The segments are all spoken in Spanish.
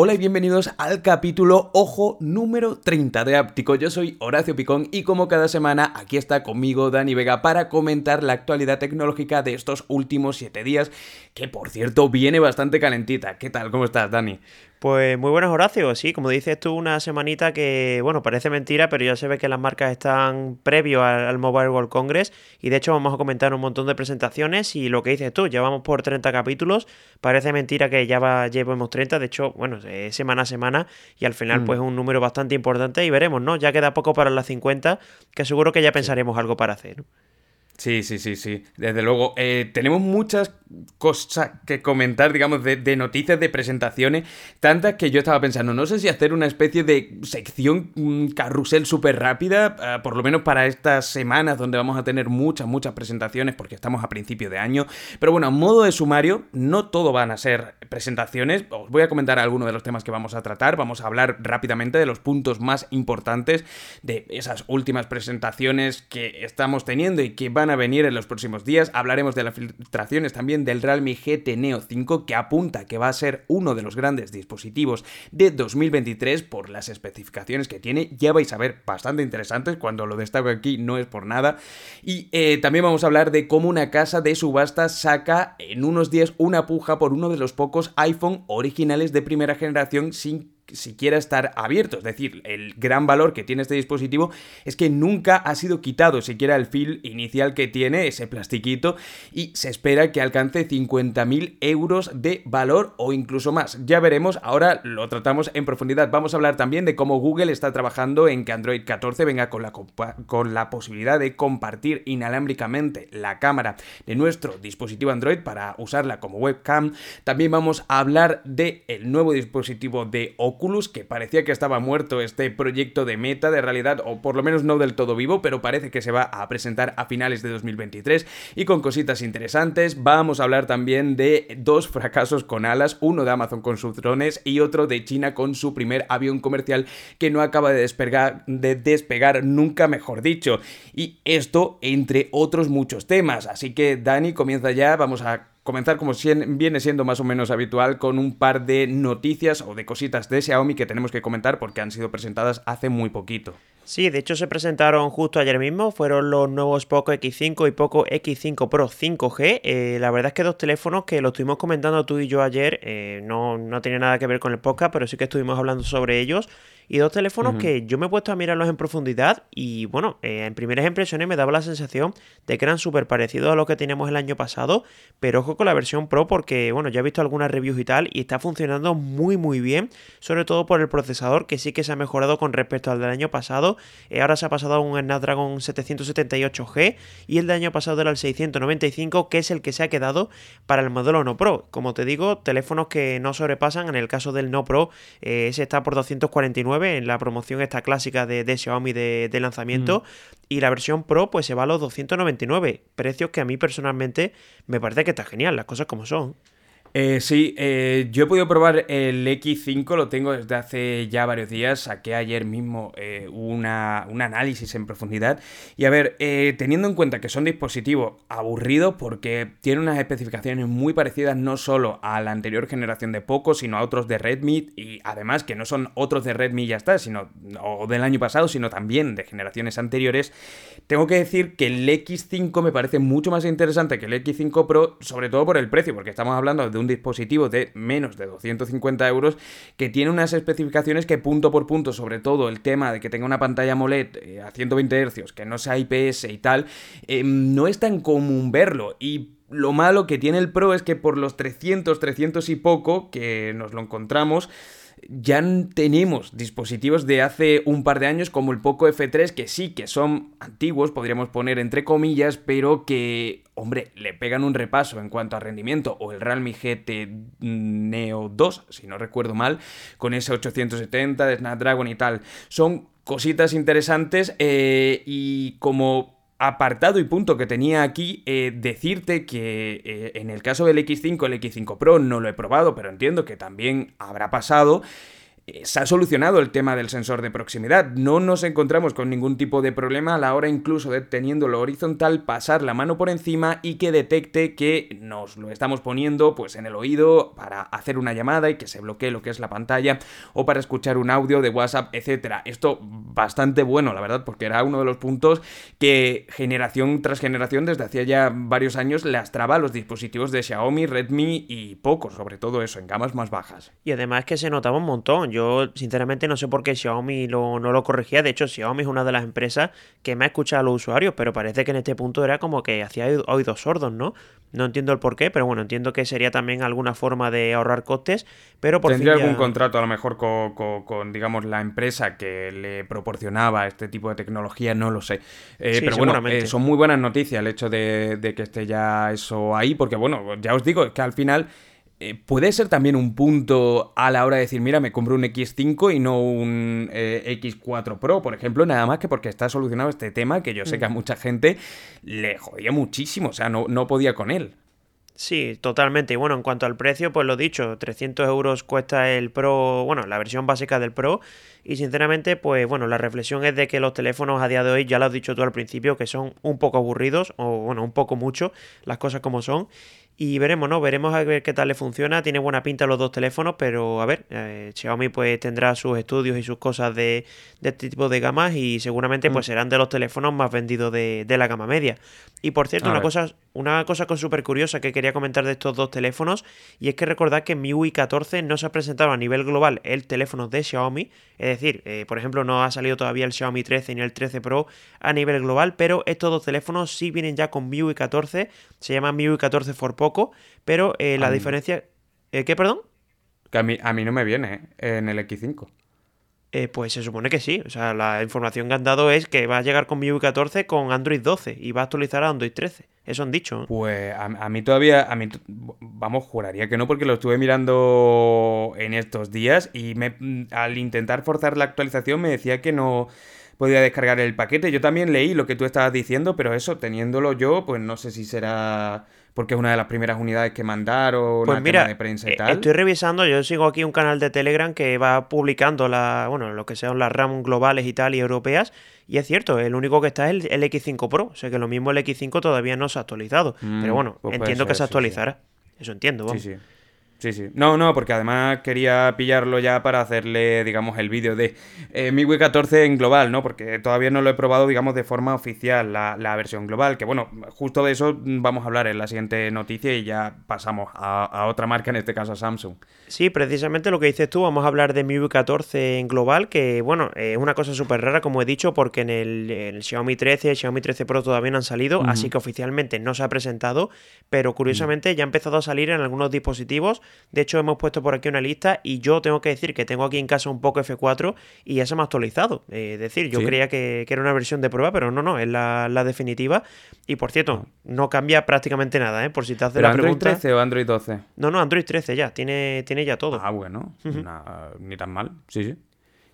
Hola y bienvenidos al capítulo Ojo número 30 de Áptico. Yo soy Horacio Picón y como cada semana aquí está conmigo Dani Vega para comentar la actualidad tecnológica de estos últimos 7 días, que por cierto viene bastante calentita. ¿Qué tal? ¿Cómo estás, Dani? Pues muy buenas, Horacio. Sí, como dices tú, una semanita que, bueno, parece mentira, pero ya se ve que las marcas están previo al, Mobile World Congress y de hecho vamos a comentar un montón de presentaciones y lo que dices tú, ya vamos por 30 capítulos, parece mentira que ya va, llevemos 30, de hecho, bueno, semana a semana y al final mm. pues un número bastante importante y veremos, ¿no? Ya queda poco para las 50, que seguro que ya pensaremos algo para hacer. Sí, sí, sí, sí. Desde luego. Eh, tenemos muchas cosas que comentar, digamos, de, noticias, de presentaciones, tantas que yo estaba pensando, no sé si hacer una especie de sección carrusel súper rápida, ah, por lo menos para estas semanas donde vamos a tener muchas, muchas presentaciones, porque estamos a principio de año. Pero bueno, a modo de sumario, no todo van a ser presentaciones. Os voy a comentar algunos de los temas que vamos a tratar. Vamos a hablar rápidamente de los puntos más importantes de esas últimas presentaciones que estamos teniendo y que van a venir en los próximos días. Hablaremos de las filtraciones también del Realme GT Neo 5 que apunta que va a ser uno de los grandes dispositivos de 2023 por las especificaciones que tiene. Ya vais a ver bastante interesantes cuando lo destaco aquí no es por nada. Y eh, también vamos a hablar de cómo una casa de subasta saca en unos días una puja por uno de los pocos iPhone originales de primera generación sin siquiera estar abierto. Es decir, el gran valor que tiene este dispositivo es que nunca ha sido quitado siquiera el fil inicial que tiene, ese plastiquito, y se espera que alcance 50.000 euros de valor o incluso más. Ya veremos, ahora lo tratamos en profundidad. Vamos a hablar también de cómo Google está trabajando en que Android 14 venga con la, con la posibilidad de compartir inalámbricamente la cámara de nuestro dispositivo Android para usarla como webcam. También vamos a hablar del el nuevo dispositivo de Oculus que parecía que estaba muerto este proyecto de meta de realidad, o por lo menos no del todo vivo, pero parece que se va a presentar a finales de 2023 y con cositas interesantes. Vamos a hablar también de dos fracasos con alas, uno de Amazon con sus drones y otro de China con su primer avión comercial que no acaba de despegar, de despegar nunca mejor dicho. Y esto entre otros muchos temas. Así que Dani comienza ya, vamos a comenzar como viene siendo más o menos habitual con un par de noticias o de cositas de Xiaomi que tenemos que comentar porque han sido presentadas hace muy poquito. Sí, de hecho se presentaron justo ayer mismo, fueron los nuevos Poco X5 y Poco X5 Pro 5G. Eh, la verdad es que dos teléfonos que lo estuvimos comentando tú y yo ayer, eh, no, no tiene nada que ver con el podcast, pero sí que estuvimos hablando sobre ellos y dos teléfonos que yo me he puesto a mirarlos en profundidad y bueno, eh, en primeras impresiones me daba la sensación de que eran súper parecidos a lo que teníamos el año pasado, pero ojo con la versión Pro porque bueno, ya he visto algunas reviews y tal y está funcionando muy muy bien, sobre todo por el procesador que sí que se ha mejorado con respecto al del año pasado, eh, ahora se ha pasado a un Snapdragon 778G y el del año pasado era el 695 que es el que se ha quedado para el modelo no Pro, como te digo, teléfonos que no sobrepasan, en el caso del no Pro eh, ese está por 249 en la promoción esta clásica de, Xiaomi de, lanzamiento. Mm. Y la versión Pro pues se va a los 299. Precios que a mí personalmente me parece que está genial, las cosas como son. Eh, sí, eh, yo he podido probar el X5, lo tengo desde hace ya varios días, saqué ayer mismo eh, una, un análisis en profundidad. Y a ver, teniendo en cuenta que son dispositivos aburridos porque tienen unas especificaciones muy parecidas no solo a la anterior generación de Poco, sino a otros de Redmi y además que no son otros de Redmi ya está, sino o del año pasado, sino también de generaciones anteriores, tengo que decir que el X5 me parece mucho más interesante que el X5 Pro, sobre todo por el precio, porque estamos hablando de un dispositivo de menos de 250 euros que tiene unas especificaciones que punto por punto, sobre todo el tema de que tenga una pantalla AMOLED eh, a 120 Hz, que no sea IPS y tal, eh, no es tan común verlo. Y lo malo que tiene el Pro es que por los 300, 300 y poco que nos lo encontramos, ya tenemos dispositivos de hace un par de años como el Poco F3 que sí que son antiguos, podríamos poner entre comillas, pero que, hombre, le pegan un repaso en cuanto a rendimiento o el Realme GT Neo 2, si no recuerdo mal, con ese 870 de Snapdragon y tal. Son cositas interesantes eh, y como apartado y punto que tenía aquí, eh, decirte que eh, en el caso del X5, el X5 Pro no lo he probado, pero entiendo que también habrá pasado. Eh, se ha solucionado el tema del sensor de proximidad. No nos encontramos con ningún tipo de problema a la hora incluso de teniéndolo horizontal, pasar la mano por encima y que detecte que nos lo estamos poniendo pues en el oído para hacer una llamada y que se bloquee lo que es la pantalla o para escuchar un audio de WhatsApp, etcétera. Esto bastante bueno, la verdad, porque era uno de los puntos que generación tras generación desde hacía ya varios años lastraba los dispositivos de Xiaomi, Redmi y Poco, sobre todo eso, en gamas más bajas. Y además que se notaba un montón. Sinceramente, no sé por qué Xiaomi no lo corregía. De hecho, Xiaomi es una de las empresas que me ha escuchado a los usuarios, pero parece que en este punto era como que hacía oídos sordos, ¿no? No entiendo el por qué, pero bueno, entiendo que sería también alguna forma de ahorrar costes, pero por ¿Tendría algún contrato a lo mejor con, digamos, la empresa que le proporcionaba este tipo de tecnología? No lo sé. Eh, pero bueno, eh, son muy buenas noticias el hecho de, de que esté ya eso ahí, porque bueno, ya os digo, que al final eh, puede ser también un punto a la hora de decir, mira, me compro un X5 y no un eh, X4 Pro, por ejemplo, nada más que porque está solucionado este tema que yo sé que a mm. mucha gente le jodía muchísimo, o sea, no, no podía con él. Sí, totalmente. Y bueno, en cuanto al precio, pues lo dicho, 300 euros cuesta el Pro, bueno, la versión básica del Pro. Y sinceramente, pues bueno, la reflexión es de que los teléfonos a día de hoy, ya lo has dicho tú al principio, que son un poco aburridos, o bueno, un poco mucho, las cosas como son. Y veremos, ¿no? Veremos a ver qué tal le funciona. Tiene buena pinta los dos teléfonos, pero a ver, eh, Xiaomi pues tendrá sus estudios y sus cosas de, este tipo de gamas y seguramente pues mm. serán de los teléfonos más vendidos de, la gama media. Y por cierto, una cosa, una cosa súper curiosa que quería comentar de estos dos teléfonos y es que recordad que MIUI 14 no se ha presentado a nivel global el teléfono de Xiaomi, es decir, eh, por ejemplo, no ha salido todavía el Xiaomi 13 ni el 13 Pro a nivel global, pero estos dos teléfonos sí vienen ya con MIUI 14, se llama MIUI 14 for poco, pero eh, la diferencia... Eh, ¿Qué, perdón? Que a mí, a mí no me viene en el X5. pues se supone que sí. O sea, la información que han dado es que va a llegar con MIUI 14 con Android 12 y va a actualizar a Android 13. Eso han dicho. Pues a, mí todavía, a mí, vamos, juraría que no, porque lo estuve mirando en estos días y me, al intentar forzar la actualización me decía que no podía descargar el paquete. Yo también leí lo que tú estabas diciendo, pero eso, teniéndolo yo, pues no sé si será porque es una de las primeras unidades que mandaron, pues mira, de prensa y eh, tal. Estoy revisando, yo sigo aquí un canal de Telegram que va publicando la, bueno, lo que sean las RAM globales y tal y europeas. Y es cierto, el único que está es el, X5 Pro. O sea que lo mismo el X5 todavía no se ha actualizado. Mm, pero bueno, pues entiendo que se actualizará. Eso entiendo, vamos. Sí, sí. Sí. No, no, porque además quería pillarlo ya para hacerle, digamos, el vídeo de eh, MIUI 14 en global, ¿no? Porque todavía no lo he probado, digamos, de forma oficial, la, versión global. Que bueno, justo de eso vamos a hablar en la siguiente noticia y ya pasamos a, otra marca, en este caso a Samsung. Sí, precisamente lo que dices tú, vamos a hablar de MIUI 14 en global, que bueno, es una cosa súper rara, como he dicho, porque en el, Xiaomi 13, el Xiaomi 13 Pro todavía no han salido, así que oficialmente no se ha presentado, pero curiosamente ya ha empezado a salir en algunos dispositivos de hecho, hemos puesto por aquí una lista y yo tengo que decir que tengo aquí en casa un poco F4 y ya se me ha actualizado. Eh, es decir, yo creía que, era una versión de prueba, pero no, no, es la, definitiva. Y por cierto, no cambia prácticamente nada, ¿eh? Por si te hace la Android 13 o Android 12? No, no, Android 13 ya, tiene, tiene ya todo. Ah, bueno, ni tan mal, sí, sí.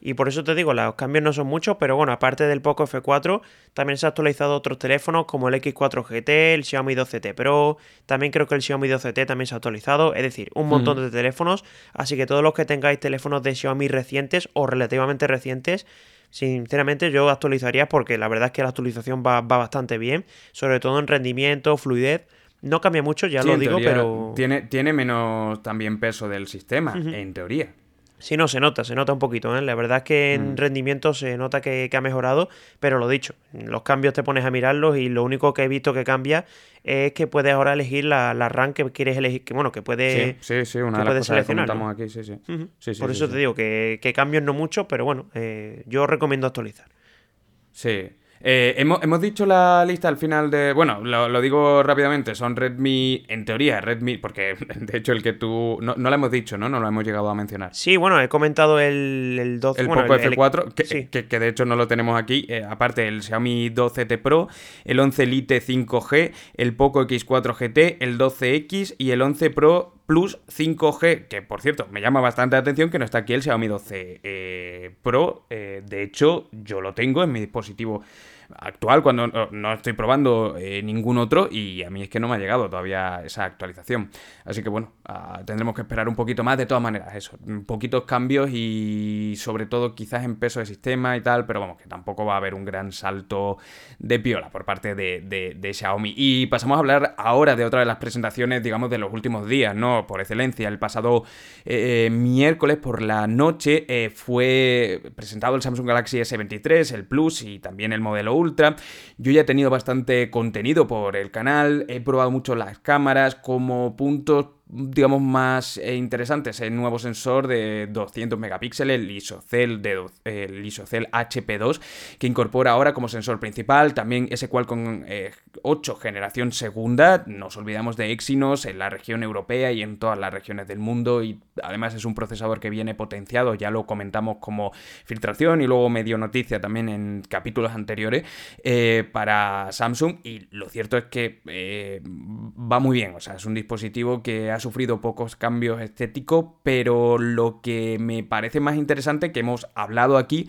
Y por eso te digo, los cambios no son muchos, pero bueno, aparte del Poco F4, también se ha actualizado otros teléfonos como el X4 GT, el Xiaomi 12T Pro, también creo que el Xiaomi 12T también se ha actualizado, es decir, un montón de teléfonos, así que todos los que tengáis teléfonos de Xiaomi recientes o relativamente recientes, sinceramente yo actualizaría porque la verdad es que la actualización va, bastante bien, sobre todo en rendimiento, fluidez. No cambia mucho, ya lo digo, pero... Tiene, tiene menos también peso del sistema, en teoría. Sí, no, se nota, se nota un poquito. ¿eh? La verdad es que en mm. rendimiento se nota que, ha mejorado, pero lo dicho, los cambios te pones a mirarlos y lo único que he visto que cambia es que puedes ahora elegir la, la RAM que quieres elegir, que bueno, que puedes Sí, sí, una de las cosas que aquí, sí, sí. Por eso te digo que, que, cambios no mucho, pero bueno, eh, yo recomiendo actualizar. Sí. Eh, hemos, hemos, dicho la lista al final de. Bueno, lo, digo rápidamente. Son Redmi, en teoría, Redmi, porque de hecho el que tú. No, no lo hemos dicho, ¿no? No lo hemos llegado a mencionar. Sí, bueno, he comentado el, el 12. El Poco F4, que, que, de hecho no lo tenemos aquí. Eh, aparte, el Xiaomi 12T Pro, el 11 Lite 5G, el Poco X4 GT, el 12X y el 11 Pro Plus 5G, que por cierto me llama bastante la atención que no está aquí el Xiaomi 12 eh, Pro. de hecho, yo lo tengo en mi dispositivo actual cuando no, estoy probando eh, ningún otro y a mí es que no me ha llegado todavía esa actualización. Así que bueno, ah, tendremos que esperar un poquito más de todas maneras, eso, poquitos cambios y sobre todo quizás en peso de sistema y tal, pero vamos, que tampoco va a haber un gran salto de piola por parte de, Xiaomi. Y pasamos a hablar ahora de otra de las presentaciones, digamos, de los últimos días, ¿no? Por excelencia, el pasado eh, miércoles por la noche eh, fue presentado el Samsung Galaxy S23, el Plus y también el modelo Ultra. Yo ya he tenido bastante contenido por el canal, he probado mucho las cámaras como puntos digamos, más eh, interesantes, el nuevo sensor de 200 megapíxeles, el ISOCELL, de, el ISOCELL HP2, que incorpora ahora como sensor principal, también ese cual con 8 generación segunda, nos olvidamos de Exynos en la región europea y en todas las regiones del mundo, y además es un procesador que viene potenciado, ya lo comentamos como filtración y luego medio noticia también en capítulos anteriores, eh, para Samsung, y lo cierto es que eh, va muy bien, o sea, es un dispositivo que ha sufrido pocos cambios estéticos, pero lo que me parece más interesante que hemos hablado aquí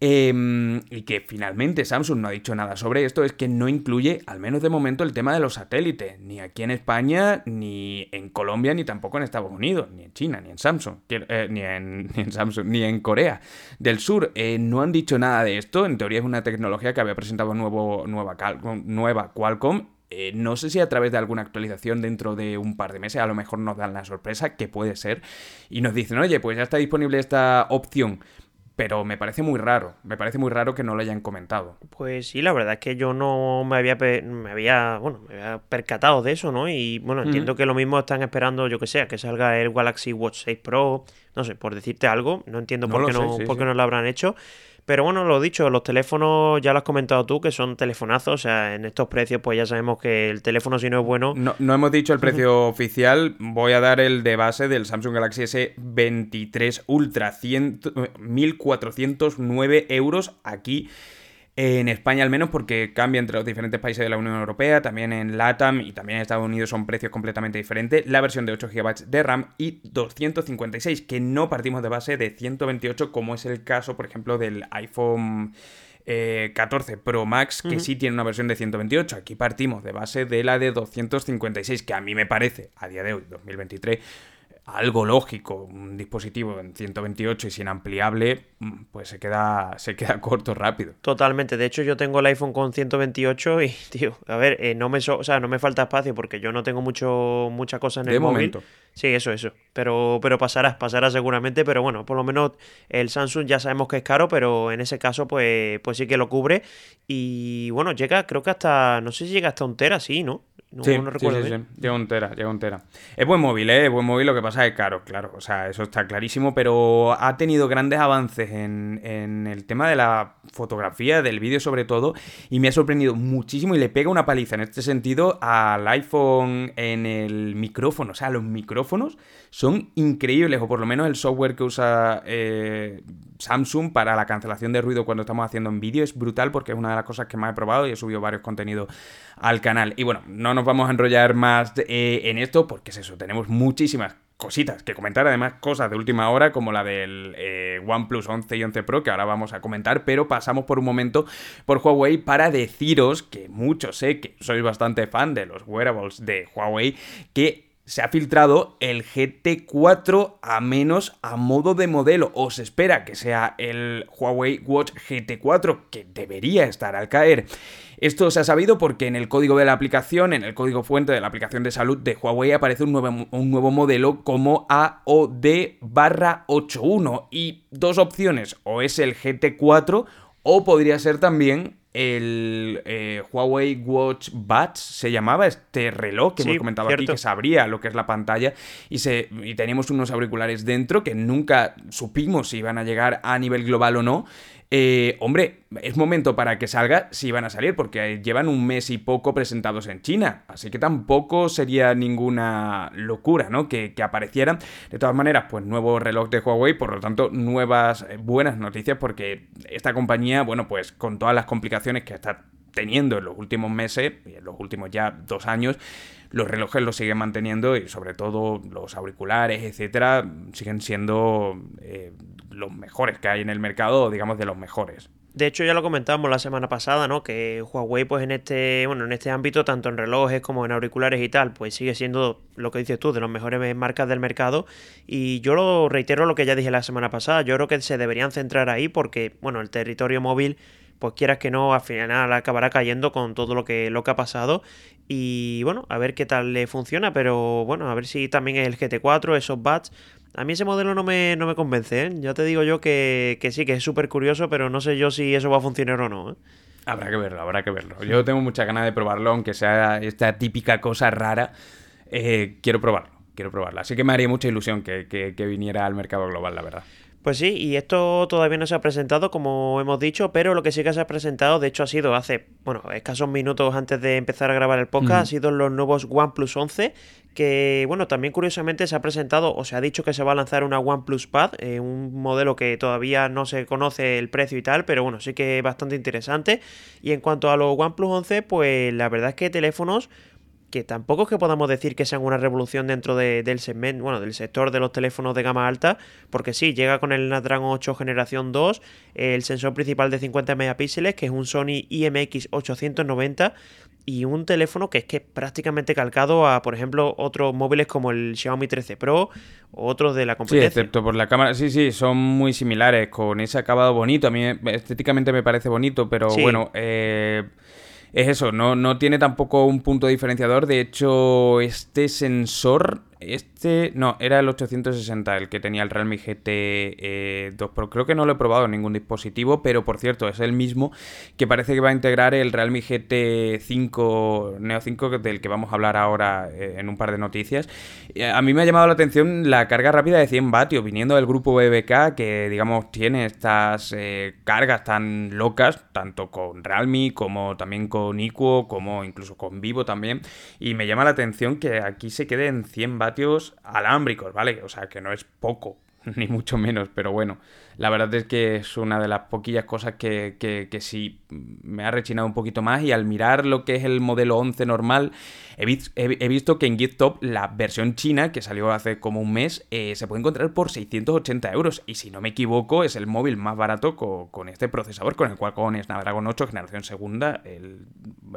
em, y que finalmente Samsung no ha dicho nada sobre esto es que no incluye, al menos de momento, el tema de los satélites, ni aquí en España, ni en Colombia, ni tampoco en Estados Unidos, ni en China, ni en Samsung, eh, ni, en, Samsung, ni en Corea del Sur. Eh, no han dicho nada de esto, en teoría es una tecnología que había presentado nuevo, nueva, nueva Qualcomm eh, no sé si a través de alguna actualización dentro de un par de meses a lo mejor nos dan la sorpresa, que puede ser, y nos dicen, oye, pues ya está disponible esta opción. Pero me parece muy raro, me parece muy raro que no lo hayan comentado. Pues sí, la verdad es que yo no me había, me había, bueno, me había percatado de eso, ¿no? Y bueno, entiendo que lo mismo están esperando, yo que sé, que salga el Galaxy Watch 6 Pro, no sé, por decirte algo, no entiendo por, qué no, por qué no lo habrán hecho. Pero bueno, lo dicho, los teléfonos ya lo has comentado tú, que son telefonazos. O sea, en estos precios, pues ya sabemos que el teléfono, si no es bueno. No, no hemos dicho el precio oficial. Voy a dar el de base del Samsung Galaxy S23 Ultra. 1.409 euros aquí en España al menos porque cambia entre los diferentes países de la Unión Europea, también en LATAM y también en Estados Unidos son precios completamente diferentes, la versión de 8 GB de RAM y 256, que no partimos de base de 128 como es el caso por ejemplo del iPhone 14 eh, Pro Max, que sí tiene una versión de 128. Aquí partimos de base de la de 256, que a mí me parece, a día de hoy, 2023, algo lógico, un dispositivo en 128 y sin ampliable, mm, pues se queda, se queda corto rápido. Totalmente. De hecho, yo tengo el iPhone con 128 y, tío, a ver, eh, no me o sea, no me falta espacio porque yo no tengo mucho, mucha cosa en el Momento. Sí, eso, eso. Pero, pero pasará, pasará seguramente. Pero bueno, por lo menos el Samsung ya sabemos que es caro, pero en ese caso, pues, pues sí que lo cubre. Y bueno, llega, creo que hasta, no sé si llega hasta un tera, sí, ¿no? No, sí, recuerdo sí, sí, Llega un tera, llega un tera. Es buen móvil, ¿eh? Es buen móvil, lo que pasa es caro, claro. O sea, eso está clarísimo, pero ha tenido grandes avances en, en el tema de la fotografía, del vídeo sobre todo, y me ha sorprendido muchísimo y le pega una paliza en este sentido al iPhone en el micrófono. O sea, los micrófonos son increíbles, o por lo menos el software que usa eh, Samsung para la cancelación de ruido cuando estamos haciendo en vídeo es brutal porque es una de las cosas que más he probado y he subido varios contenidos al canal. Y bueno, no nos vamos a enrollar más eh, en esto porque es eso, tenemos muchísimas cositas que comentar, además cosas de última hora como la del eh, OnePlus 11 y 11 Pro que ahora vamos a comentar, pero pasamos por un momento por Huawei para deciros que muchos sé que sois bastante fan de los wearables de Huawei, que se ha filtrado el GT4 a menos a modo de modelo. O se espera que sea el Huawei Watch GT4, que debería estar al caer. Esto se ha sabido porque en el código de la aplicación, en el código fuente de la aplicación de salud de Huawei, aparece un nuevo, un nuevo modelo como AOD-81. Y dos opciones, o es el GT4 o podría ser también el eh, Huawei Watch Buds se llamaba este reloj que hemos comentado aquí que se abría lo que es la pantalla y, se, y teníamos unos auriculares dentro que nunca supimos si iban a llegar a nivel global o no eh, hombre, es momento para que salga si van a salir, porque llevan un mes y poco presentados en China, así que tampoco sería ninguna locura, ¿no? Que, aparecieran. De todas maneras, pues nuevo reloj de Huawei, por lo tanto, nuevas eh, buenas noticias, porque esta compañía, bueno, pues con todas las complicaciones que está teniendo en los últimos meses, en los últimos ya dos años, los relojes los siguen manteniendo y sobre todo los auriculares, etcétera, siguen siendo eh, los mejores que hay en el mercado, digamos de los mejores. De hecho, ya lo comentábamos la semana pasada, ¿no? Que Huawei, pues en este, bueno, en este ámbito, tanto en relojes como en auriculares y tal, pues sigue siendo lo que dices tú, de las mejores marcas del mercado. Y yo lo reitero lo que ya dije la semana pasada. Yo creo que se deberían centrar ahí porque, bueno, el territorio móvil, pues quieras que no, al final acabará cayendo con todo lo que, lo que ha pasado. Y bueno, a ver qué tal le funciona, pero bueno, a ver si también el GT4, esos bats a mí ese modelo no me, no me convence, ¿eh? Ya te digo yo que, sí, que es súper curioso, pero no sé yo si eso va a funcionar o no, ¿eh? Habrá que verlo, habrá que verlo. Yo tengo muchas ganas de probarlo, aunque sea esta típica cosa rara. Eh, quiero probarlo, quiero probarlo. Así que me haría mucha ilusión que, que viniera al mercado global, la verdad. Pues sí, y esto todavía no se ha presentado, como hemos dicho, pero lo que sí que se ha presentado, de hecho ha sido hace, bueno, escasos minutos antes de empezar a grabar el podcast, ha sido los nuevos OnePlus 11, que, bueno, también curiosamente se ha presentado, o se ha dicho que se va a lanzar una OnePlus Pad, eh, un modelo que todavía no se conoce el precio y tal, pero bueno, sí que es bastante interesante. Y en cuanto a los OnePlus 11, pues la verdad es que teléfonos que tampoco es que podamos decir que sean una revolución dentro del segmento, bueno, del sector de los teléfonos de gama alta, porque sí, llega con el Snapdragon 8 generación 2, el sensor principal de 50 megapíxeles, que es un Sony IMX 890, y un teléfono que es que prácticamente calcado a, por ejemplo, otros móviles como el Xiaomi 13 Pro o otros de la competencia. Sí, excepto por la cámara. Sí, sí, son muy similares, con ese acabado bonito. A mí estéticamente me parece bonito, pero bueno, eh es eso, no, no tiene tampoco un punto diferenciador. De hecho, este sensor este, no, era el 860 el que tenía el Realme GT 2 eh, Pro. Creo que no lo he probado en ningún dispositivo, pero por cierto, es el mismo que parece que va a integrar el Realme GT 5 Neo 5 del que vamos a hablar ahora eh, en un par de noticias. Eh, a mí me ha llamado la atención la carga rápida de 100 vatios viniendo del grupo BBK que digamos tiene estas cargas tan locas, tanto con Realme como también con Iquo, como incluso con Vivo también. Y me llama la atención que aquí se quede en 100 vatios alámbricos, ¿vale? O sea, que no es poco, ni mucho menos, pero bueno, la verdad es que es una de las poquillas cosas que, que, sí me ha rechinado un poquito más y al mirar lo que es el modelo 11 normal, he, visto que en GitTop la versión china, que salió hace como un mes, eh, se puede encontrar por 680 euros y si no me equivoco es el móvil más barato con, este procesador, con el cual con Snapdragon 8 generación segunda, el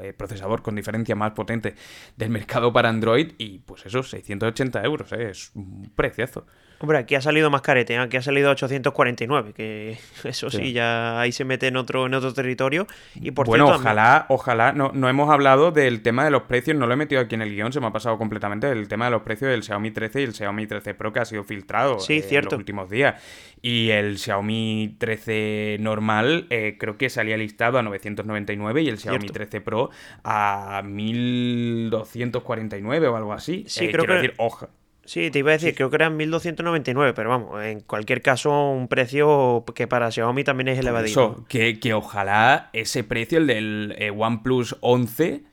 eh, procesador con diferencia más potente del mercado para Android y pues eso, 680 euros, eh, es un preciazo. Hombre, aquí ha salido más carete, aquí ha salido 849, que eso sí, ya ahí se mete en otro, en otro territorio. Y por bueno, ojalá, ojalá, no, no hemos hablado del tema de los precios, no lo he metido aquí en el guion, se me ha pasado completamente el tema de los precios del Xiaomi 13 y el Xiaomi 13 Pro que ha sido filtrado sí, eh, en los últimos días. Y el Xiaomi 13 normal eh, creo que salía listado a 999 y el Xiaomi 13 Pro a 1249 o algo así. Sí, eh, creo que... decir, oja Sí, te iba a decir, creo que eran 1299, pero vamos, en cualquier caso, un precio que para Xiaomi también es elevadísimo. que, que ojalá ese precio, el del eh, OnePlus 11,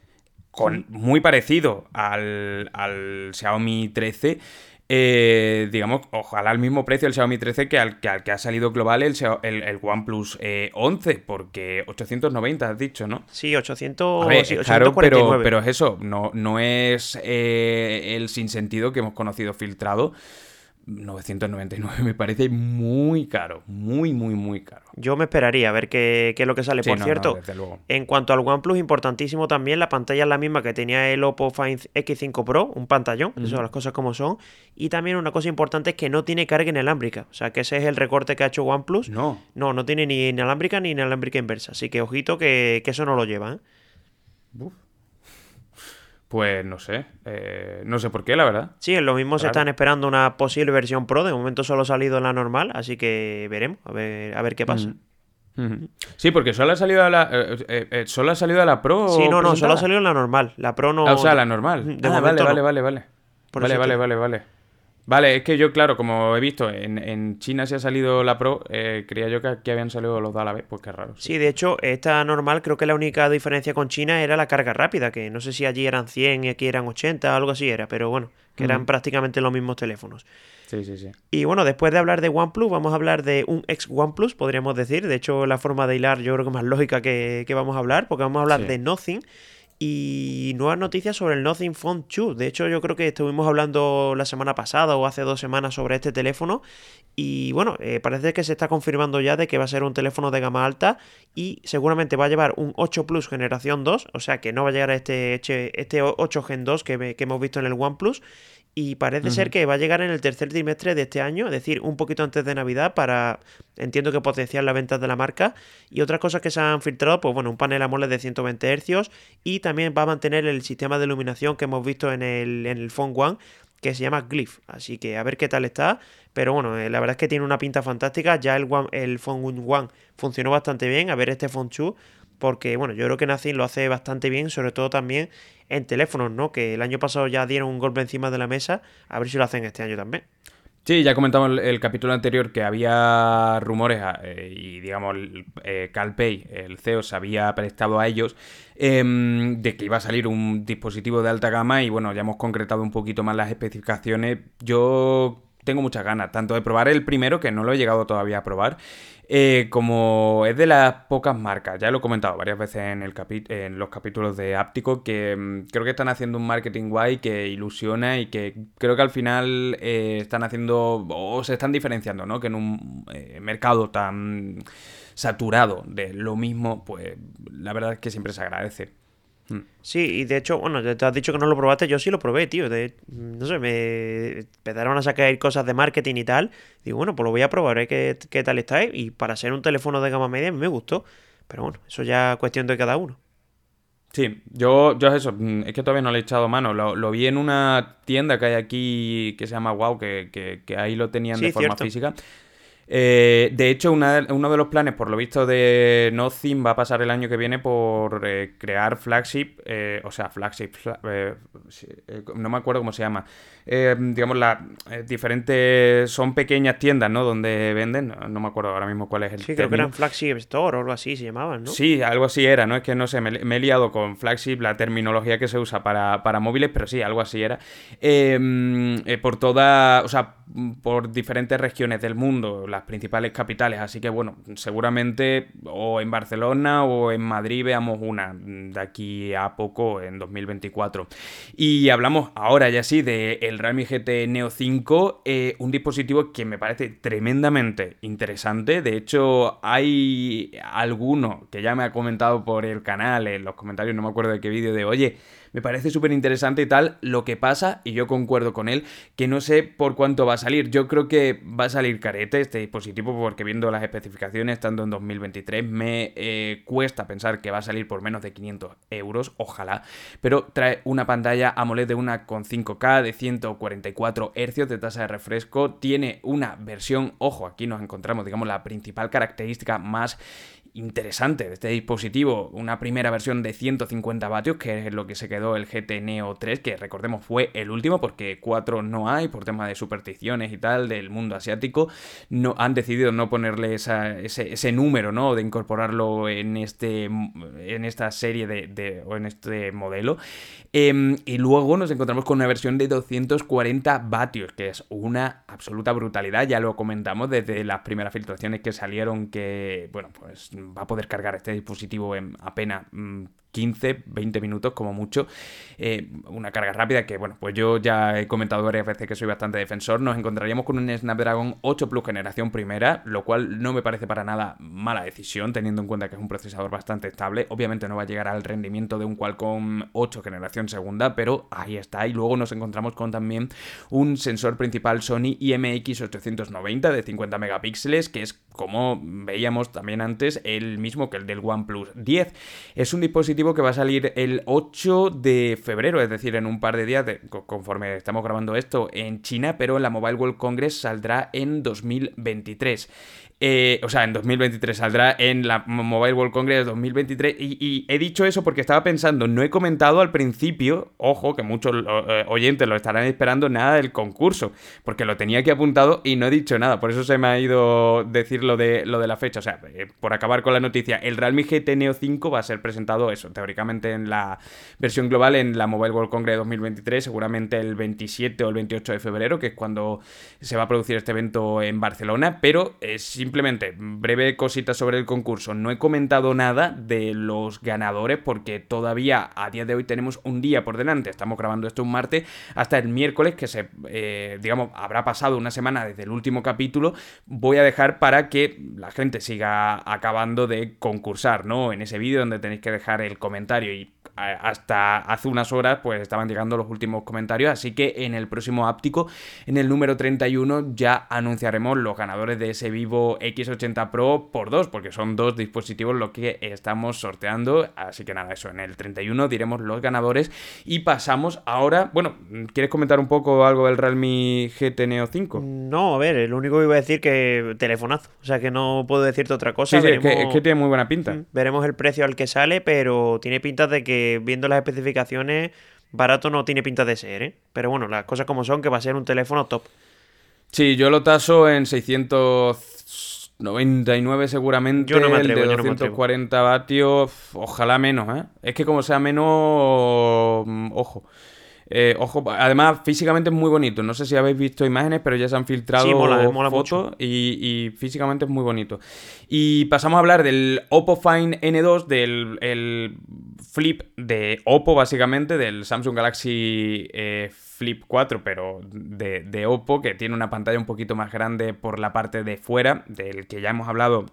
con, muy parecido al, al Xiaomi 13, eh, digamos, ojalá al mismo precio el Xiaomi 13 que al que, al que ha salido global el, el, OnePlus 11, eh, porque 890 has dicho, ¿no? Sí, 800, claro, pero, pero es eso, no, no es eh, el sinsentido que hemos conocido filtrado. 999 me parece muy caro, muy, muy, muy caro. Yo me esperaría a ver qué, es lo que sale. Por cierto, en cuanto al OnePlus, importantísimo también, la pantalla es la misma que tenía el Oppo Find X5 Pro, un pantallón, eso son las cosas como son. Y también una cosa importante es que no tiene carga inalámbrica, o sea que ese es el recorte que ha hecho OnePlus. No. No, no tiene ni inalámbrica ni inalámbrica inversa, así que ojito que, eso no lo lleva. ¿eh? Pues no sé, eh, no sé por qué, la verdad. Sí, lo mismo se están esperando una posible versión Pro, de momento solo ha salido la normal, así que veremos, a ver, qué pasa. Sí, porque solo ha salido a la, eh, eh, eh, solo ha salido a la Pro. Sí, no, no, solo ha salido en la normal, la Pro no... Ah, o sea, la normal. De ah, vale, vale, vale, vale, vale. Vale, vale, vale, vale es que yo, claro, como he visto, en, China se ha salido la Pro, eh, creía yo que aquí habían salido los dos a la vez, pues qué raro. Sí. de hecho, esta normal, creo que la única diferencia con China era la carga rápida, que no sé si allí eran 100 y aquí eran 80, algo así era, pero bueno, que eran prácticamente los mismos teléfonos. Sí, sí, sí. Y bueno, después de hablar de OnePlus, vamos a hablar de un ex OnePlus, podríamos decir. De hecho, la forma de hilar yo creo que más lógica que, vamos a hablar, porque vamos a hablar de Nothing Y nuevas noticias sobre el Nothing Phone 2. De hecho, yo creo que estuvimos hablando la semana pasada o hace dos semanas sobre este teléfono. Y bueno, eh, parece que se está confirmando ya de que va a ser un teléfono de gama alta y seguramente va a llevar un 8 Plus generación 2. O sea que no va a llegar a este, este 8 Gen 2 que, que hemos visto en el OnePlus y parece ser que va a llegar en el tercer trimestre de este año, es decir, un poquito antes de Navidad para, entiendo que potenciar las ventas de la marca. Y otras cosas que se han filtrado, pues bueno, un panel AMOLED de 120 Hz y también va a mantener el sistema de iluminación que hemos visto en el, en el Phone One, que se llama Glyph. Así que a ver qué tal está. Pero bueno, eh, la verdad es que tiene una pinta fantástica. Ya el, One, el Phone One funcionó bastante bien. A ver este Phone 2 porque bueno, yo creo que Nothing lo hace bastante bien, sobre todo también en teléfonos, ¿no? Que el año pasado ya dieron un golpe encima de la mesa, a ver si lo hacen este año también. Sí, ya comentamos el, el capítulo anterior que había rumores eh, y, digamos, eh, Calpay, el CEO, se había prestado a ellos em, de que iba a salir un dispositivo de alta gama y, bueno, ya hemos concretado un poquito más las especificaciones. Yo tengo muchas ganas, tanto de probar el primero, que no lo he llegado todavía a probar, eh, como es de las pocas marcas, ya lo he comentado varias veces en, el en los capítulos de Áptico, que mm, creo que están haciendo un marketing guay que ilusiona y que creo que al final eh, están haciendo o se están diferenciando, ¿no? Que en un eh, mercado tan saturado de lo mismo, pues la verdad es que siempre se agradece. Mm. Sí, y de hecho, bueno, te has dicho que no lo probaste, yo sí lo probé, tío. no sé, me empezaron a sacar cosas de marketing y tal. Digo, bueno, pues lo voy a probar, ¿eh? ¿Qué, qué tal está? Y para ser un teléfono de gama media me gustó. Pero bueno, eso ya es cuestión de cada uno. Sí, yo, yo es eso, mm, es que todavía no le he echado mano. Lo, vi en una tienda que hay aquí que se llama Wow, que, ahí lo tenían de forma física. Eh, de hecho, uno de los planes, por lo visto, de Nothing va a pasar el año que viene por eh, crear flagship, eh, o sea, flagship, no me acuerdo cómo se llama. digamos, las diferentes, son pequeñas tiendas, ¿no? Donde venden, no, me acuerdo ahora mismo cuál es el Sí, creo que eran flagship store o algo así se llamaban, ¿no? Sí, algo así era, ¿no? Es que no sé, me, he liado con flagship, la terminología que se usa para, para móviles, pero sí, algo así era. por toda, o sea, por diferentes regiones del mundo, las principales capitales. Así que bueno, seguramente o en Barcelona o en Madrid veamos una de aquí a poco en 2024. Y hablamos ahora ya sí de el Realme GT Neo 5, eh, un dispositivo que me parece tremendamente interesante. De hecho, hay alguno que ya me ha comentado por el canal, en los comentarios, no me acuerdo de qué vídeo, de oye, me parece súper interesante y tal. Lo que pasa, y yo concuerdo con él, que no sé por cuánto va a salir. Yo creo que va a salir carete este dispositivo porque viendo las especificaciones, estando en 2023, me eh, cuesta pensar que va a salir por menos de 500 euros, ojalá. Pero trae una pantalla AMOLED de una con 5K de 144 Hz de tasa de refresco. Tiene una versión, ojo, aquí nos encontramos, digamos, la principal característica más interesante de este dispositivo, una primera versión de 150 vatios, que es lo que se quedó el GT Neo 3, que recordemos fue el último porque 4 no hay por tema de supersticiones y tal del mundo asiático, no han decidido no ponerle ese, número, ¿no? De incorporarlo en este en esta serie de, o en este modelo. Em, y luego nos encontramos con una versión de 240 vatios, que es una absoluta brutalidad, ya lo comentamos desde las primeras filtraciones que salieron que, bueno, pues va a poder cargar este dispositivo en apenas mm, 15, 20 minutos como mucho. Eh, una carga rápida que, bueno, pues yo ya he comentado varias veces que soy bastante defensor. Nos encontraríamos con un Snapdragon 8 Plus generación primera, lo cual no me parece para nada mala decisión, teniendo en cuenta que es un procesador bastante estable. Obviamente no va a llegar al rendimiento de un Qualcomm 8 generación segunda, pero ahí está. Y luego nos encontramos con también un sensor principal Sony IMX890 de 50 megapíxeles, que es como veíamos también antes, el mismo que el del OnePlus 10. Es un dispositivo que va a salir el 8 de febrero, es decir, en un par de días, conforme estamos grabando esto en China, pero en la Mobile World Congress saldrá en 2023. Eh, o sea, en 2023 saldrá en la Mobile World Congress 2023. Y, he dicho eso porque estaba pensando, no he comentado al principio, ojo, que muchos eh, oyentes lo estarán esperando, nada del concurso, porque lo tenía aquí apuntado y no he dicho nada. Por eso se me ha ido decir lo de, lo de la fecha. O sea, eh, por acabar con la noticia, el Realme GT Neo 5 va a ser presentado eso, teóricamente en la versión global en la Mobile World Congress 2023, seguramente el 27 o el 28 de febrero, que es cuando se va a producir este evento en Barcelona, pero es simplemente, breve cosita sobre el concurso. No he comentado nada de los ganadores porque todavía a día de hoy tenemos un día por delante. Estamos grabando esto un martes hasta el miércoles, que se, eh, digamos, habrá pasado una semana desde el último capítulo. Voy a dejar para que la gente siga acabando de concursar, ¿no? En ese vídeo donde tenéis que dejar el comentario y hasta hace unas horas pues estaban llegando los últimos comentarios, así que en el próximo áptico, en el número 31, ya anunciaremos los ganadores de ese Vivo X80 Pro por dos, porque son dos dispositivos lo que estamos sorteando, así que nada, eso, en el 31 diremos los ganadores y pasamos ahora, bueno, ¿quieres comentar un poco algo del Realme GT Neo 5? No, a ver, el único que iba a decir que telefonazo, o sea que no puedo decirte otra cosa. Sí, es, que, es que tiene muy buena pinta. Veremos el precio al que sale, pero tiene pinta de que viendo las especificaciones, barato no tiene pinta de ser, ¿eh? Pero bueno, las cosas como son, que va a ser un teléfono top. Sí, yo lo taso en 699 seguramente. Yo no me atrevo, el de 240 vatios, ojalá menos, ¿eh? Es que como sea menos, mm, ojo. Eh, ojo, además físicamente es muy bonito. No sé si habéis visto imágenes, pero ya se han filtrado fotos y, físicamente es muy bonito. Y pasamos a hablar del Oppo Find N2, del flip de Oppo básicamente, del Samsung Galaxy eh, Flip 4, pero de, de Oppo, que tiene una pantalla un poquito más grande por la parte de fuera, del que ya hemos hablado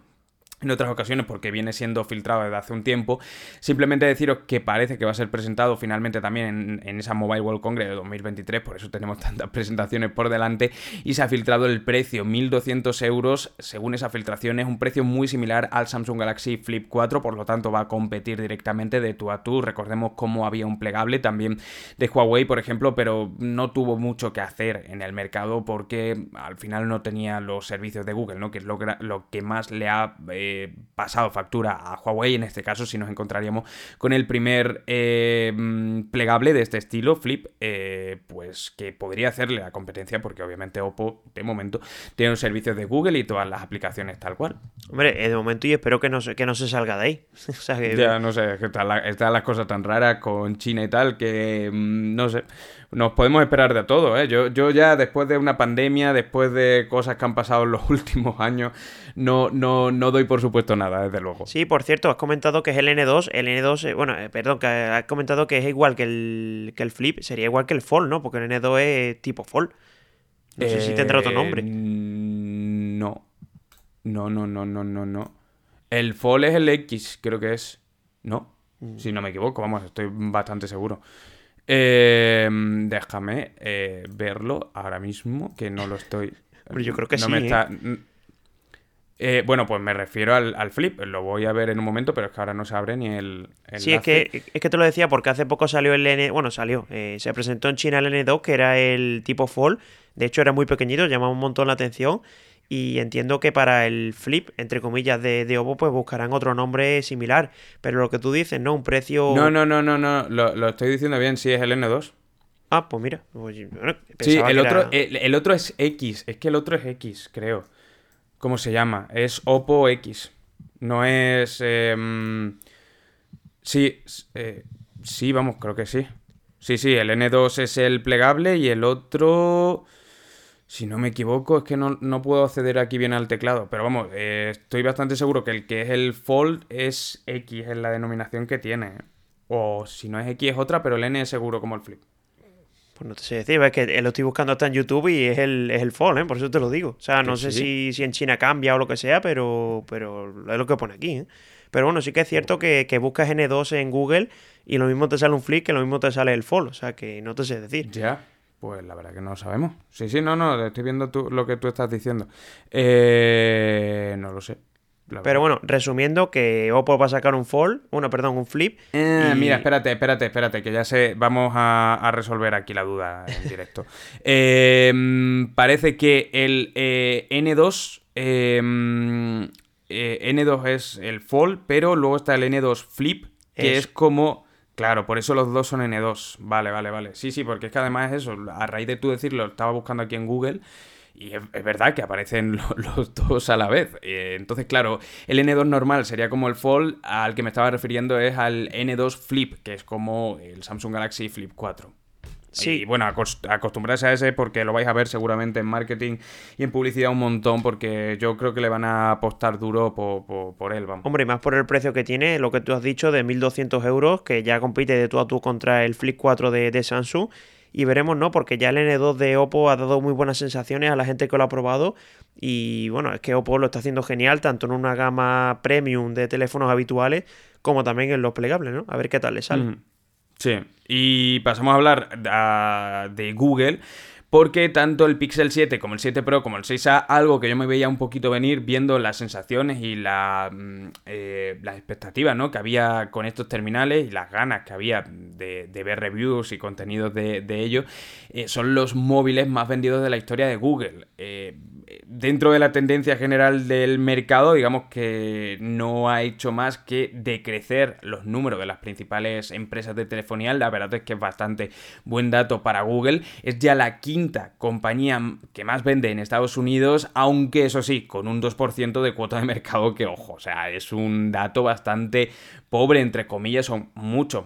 en otras ocasiones porque viene siendo filtrado desde hace un tiempo. Simplemente deciros que parece que va a ser presentado finalmente también en, esa Mobile World Congress de 2023, por eso tenemos tantas presentaciones por delante y se ha filtrado el precio, 1200 euros, según esa filtración es un precio muy similar al Samsung Galaxy Flip 4, por lo tanto va a competir directamente de tú a tú. Recordemos cómo había un plegable también de Huawei, por ejemplo, pero no tuvo mucho que hacer en el mercado porque al final no tenía los servicios de Google, ¿no? que es lo, lo que más le ha... Eh, pasado factura a Huawei. En este caso, si nos encontraríamos con el primer eh, plegable de este estilo, Flip, eh, pues que podría hacerle la competencia, porque obviamente Oppo, de momento, tiene un servicio de Google y todas las aplicaciones tal cual. Hombre, eh, de momento y espero que no, que no se salga de ahí. Ya, no sé, están, las cosas tan raras con China y tal que, mm, no sé, nos podemos esperar de todo, ¿eh? Yo, yo ya después de una pandemia, después de cosas que han pasado en los últimos años, no, no, no doy por supuesto nada, desde luego. Sí, por cierto, has comentado que es el N2. El N2, eh, bueno, eh, perdón, que has comentado que es igual que el, que el Flip. Sería igual que el Fold, ¿no? Porque el N2 es tipo Fold. No sé si tendrá otro nombre. No. No, no, no, no, no, no. El Fold es el X, creo que es. ¿No? Mm. Si no me equivoco, vamos, estoy bastante seguro. Eh, déjame eh, verlo ahora mismo, que no lo estoy. yo creo que sí. ¿eh? Eh, bueno, pues me refiero al, flip, lo voy a ver en un momento, pero es que ahora no se abre ni el... sí, es que, es que te lo decía porque hace poco salió el N... Bueno, salió, se presentó en China el N2, que era el tipo Fold, de hecho era muy pequeñito, llamaba un montón la atención, y entiendo que para el flip, entre comillas, de, de Oppo, pues buscarán otro nombre similar. Pero lo que tú dices, ¿no? Un precio. No, no, no, no, no. Lo, estoy diciendo bien, sí es el N2. Ah, pues mira. sí, el otro, el, otro es X. Es que el otro es X, creo. ¿Cómo se llama? Es Oppo X. No es. Em, sí, eh, sí, vamos, creo que sí. Sí, sí, el N2 es el plegable y el otro. Si no me equivoco, es que no, puedo acceder aquí bien al teclado. Pero vamos, eh, estoy bastante seguro que el que es el Fold es X, es la denominación que tiene. O si no es X es otra, pero el N es seguro como el Flip. Pues no te sé decir, es que lo estoy buscando hasta en YouTube y es el, es el Fold, ¿eh? por eso te lo digo. O sea, no sé Si, si, en China cambia o lo que sea, pero, pero es lo que pone aquí. ¿eh? Pero bueno, sí que es cierto que, que, buscas N2 en Google y lo mismo te sale un Flip que lo mismo te sale el Fold. O sea, que no te sé decir. Ya. Pues la verdad que no lo sabemos. Sí, sí, no, no, estoy viendo lo que tú estás diciendo. Eh, no lo sé. Pero bueno, resumiendo que Oppo va a sacar un fold, uno, perdón, un flip. Eh, mira, espérate, espérate, espérate, que ya sé, vamos a, resolver aquí la duda en directo. Em, parece que el eh, N2, em, N2 es el fold, pero luego está el N2 flip, que es como Claro, por eso los dos son N2. Vale, vale, vale. Sí, sí, porque es que además es eso. A raíz de tú decirlo, estaba buscando aquí en Google y es, verdad que aparecen los, dos a la vez. Eh, entonces, claro, el N2 normal sería como el Fold, al que me estaba refiriendo es al N2 Flip, que es como el Samsung Galaxy Flip 4. Sí. Y bueno, acostumbrarse a ese porque lo vais a ver seguramente en marketing y en publicidad un montón porque yo creo que le van a apostar duro por, él, vamos. Hombre, y más por el precio que tiene, lo que tú has dicho de 1.200 euros, que ya compite de tú a tú contra el Flip 4 de, de Samsung y veremos, ¿no? Porque ya el N2 de Oppo ha dado muy buenas sensaciones a la gente que lo ha probado y bueno, es que Oppo lo está haciendo genial tanto en una gama premium de teléfonos habituales como también en los plegables, ¿no? A ver qué tal le sale. Sí, y pasamos a hablar de Google. Porque tanto el Pixel 7 como el 7 Pro como el 6A, algo que yo me veía un poquito venir viendo las sensaciones y la, mm, eh, las expectativas ¿no? que había con estos terminales y las ganas que había de, ver reviews y contenidos de, ellos, eh, son los móviles más vendidos de la historia de Google. Eh, dentro de la tendencia general del mercado, digamos que no ha hecho más que decrecer los números de las principales empresas de telefonía. La verdad es que es bastante buen dato para Google. Es ya la quinta compañía que más vende en Estados Unidos, aunque eso sí, con un 2% de cuota de mercado que, ojo, o sea, es un dato bastante pobre, entre comillas, son muchos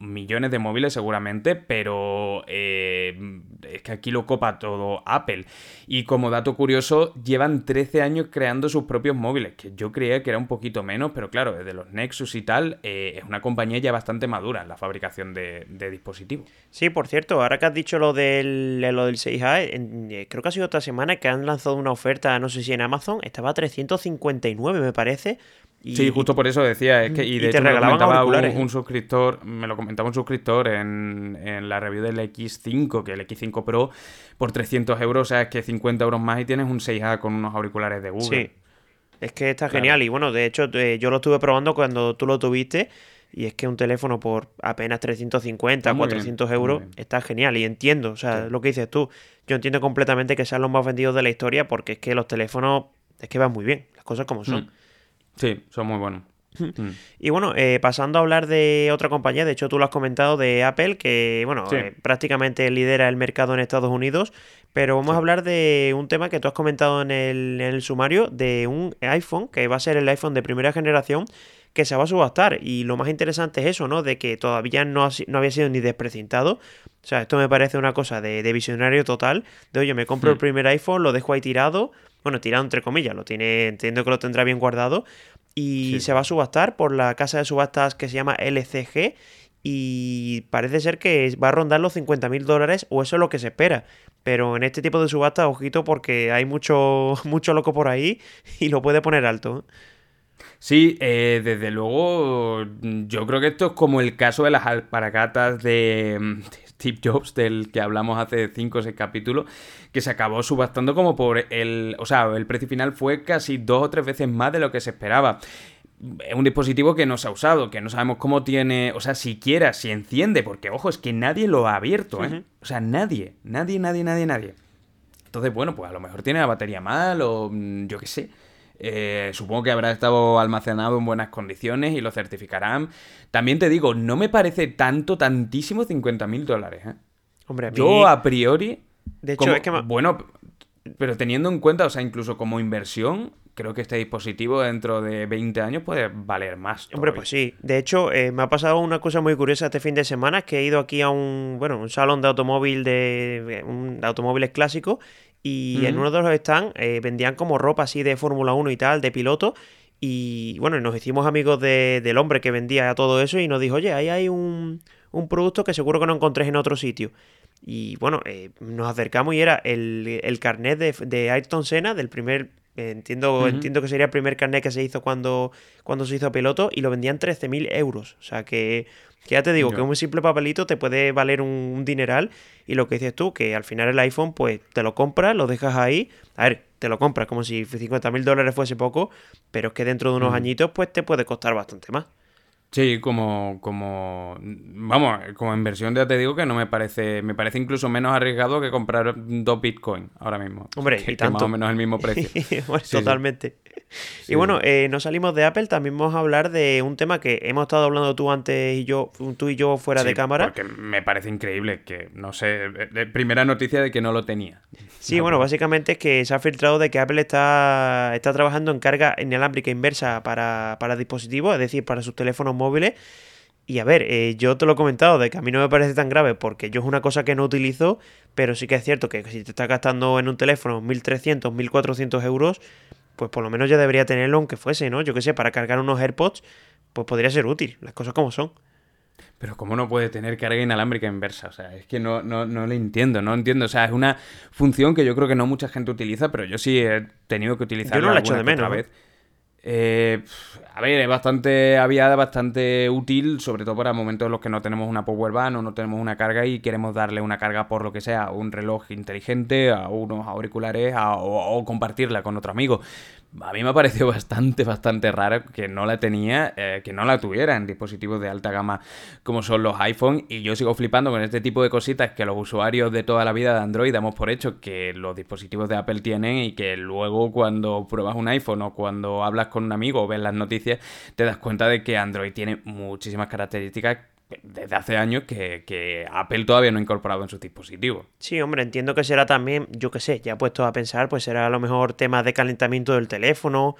millones de móviles seguramente, pero eh, es que aquí lo copa todo Apple. Y como dato curioso, llevan 13 años creando sus propios móviles, que yo creía que era un poquito menos, pero claro, desde los Nexus y tal, eh, es una compañía ya bastante madura en la fabricación de, dispositivos. Sí, por cierto, ahora que has dicho lo del, lo del 6A, eh, creo que ha sido otra semana que han lanzado una oferta, no sé si en Amazon, estaba a 359 me parece, sí, justo por eso decía, es que, y de hecho me lo comentaba un, suscriptor, me lo comentaba un suscriptor en, la review del X5, que el X5 Pro, por 300 euros, o sea, es que 50 euros más y tienes un 6A con unos auriculares de Google. Sí, es que está genial, y bueno, de hecho eh, yo lo estuve probando cuando tú lo tuviste, y es que un teléfono por apenas 350, 400 euros está genial, y entiendo, o sea, lo que dices tú, yo entiendo completamente que sean los más vendidos de la historia, porque es que los teléfonos, es que van muy bien, las cosas como son. Mm. Sí, son muy buenos. Mm. Y bueno, eh, pasando a hablar de otra compañía, de hecho tú lo has comentado, de Apple, que bueno, eh, prácticamente lidera el mercado en Estados Unidos, pero vamos a hablar de un tema que tú has comentado en el, en el sumario, de un iPhone, que va a ser el iPhone de primera generación, que se va a subastar. Y lo más interesante es eso, ¿no? De que todavía no, no había sido ni desprecintado. O sea, esto me parece una cosa de, visionario total. De oye, me compro el hmm. primer iPhone, lo dejo ahí tirado. Bueno, tirado entre comillas, lo tiene, entiendo que lo tendrá bien guardado. Y se va a subastar por la casa de subastas que se llama LCG. Y parece ser que va a rondar los 50 mil dólares, o eso es lo que se espera. Pero en este tipo de subastas, ojito, porque hay mucho, mucho loco por ahí y lo puede poner alto. Sí, eh, desde luego, yo creo que esto es como el caso de las alparagatas de, Steve Jobs, del que hablamos hace 5 o 6 capítulos, que se acabó subastando como por el... O sea, el precio final fue casi dos o tres veces más de lo que se esperaba. Es un dispositivo que no se ha usado, que no sabemos cómo tiene, o sea, siquiera si enciende, porque ojo, es que nadie lo ha abierto, ¿eh? O sea, nadie, nadie, nadie, nadie, nadie. Entonces, bueno, pues a lo mejor tiene la batería mal o mm, yo qué sé. Eh, supongo que habrá estado almacenado en buenas condiciones y lo certificarán. También te digo, no me parece tanto, tantísimo 50 mil dólares. ¿eh? Hombre, a Yo a priori... De hecho, es que... Bueno, pero teniendo en cuenta, o sea, incluso como inversión, creo que este dispositivo dentro de 20 años puede valer más. Hombre, pues sí. De hecho, eh, me ha pasado una cosa muy curiosa este fin de semana, que he ido aquí a un, bueno, un salón de automóvil de, un, de automóviles clásicos y en uno de los stands eh, vendían como ropa así de Fórmula 1 y tal, de piloto. Y bueno, nos hicimos amigos del hombre que vendía todo eso y nos dijo, oye, ahí hay un, producto que seguro que no encontréis en otro sitio. Y bueno, eh, nos acercamos y era el, el carnet de, de Ayrton Senna, del primer Entiendo, entiendo que sería el primer carnet que se hizo cuando, cuando se hizo piloto y lo vendían 13.000 euros. O sea que, ya te digo, que un simple papelito te puede valer un, dineral. Y lo que dices tú, que al final el iPhone, pues te lo compras, lo dejas ahí. A ver, te lo compras como si 50.000 dólares fuese poco, pero es que dentro de unos añitos, pues te puede costar bastante más. Sí, como, como, vamos, como inversión ya te digo que no me parece, me parece incluso menos arriesgado que comprar dos Bitcoin ahora mismo. Hombre, que, y más o menos el mismo precio. totalmente. Y bueno, eh, no salimos de Apple, también vamos a hablar de un tema que hemos estado hablando tú antes y yo, tú y yo fuera de cámara. Porque me parece increíble que, no sé, primera noticia de que no lo tenía. Sí, bueno, básicamente es que se ha filtrado de que Apple está, está trabajando en carga inalámbrica inversa para, para dispositivos, es decir, para sus teléfonos móviles. Y a ver, eh, yo te lo he comentado de que a mí no me parece tan grave porque yo es una cosa que no utilizo, pero sí que es cierto que si te estás gastando en un teléfono 1.300, 1.400 euros, pues por lo menos ya debería tenerlo aunque fuese, ¿no? Yo qué sé, para cargar unos AirPods, pues podría ser útil, las cosas como son. Pero ¿cómo no puede tener carga inalámbrica inversa? O sea, es que no, no, no lo entiendo, no entiendo. O sea, es una función que yo creo que no mucha gente utiliza, pero yo sí he tenido que utilizarla Yo no la echo de menos. vez. Eh, a ver, es bastante aviada, bastante útil, sobre todo para momentos en los que no tenemos una power bank o no tenemos una carga y queremos darle una carga por lo que sea, un reloj inteligente, a unos auriculares o, o, compartirla con otro amigo a mí me ha parecido bastante, bastante raro que no la tenía, eh, que no la tuviera en dispositivos de alta gama como son los iPhone. Y yo sigo flipando con este tipo de cositas que los usuarios de toda la vida de Android damos por hecho que los dispositivos de Apple tienen y que luego cuando pruebas un iPhone o cuando hablas con un amigo o ves las noticias te das cuenta de que Android tiene muchísimas características desde hace años que, Apple todavía no ha incorporado en sus dispositivos. Sí, hombre, entiendo que será también, yo qué sé, ya puesto a pensar, pues será a lo mejor temas de calentamiento del teléfono.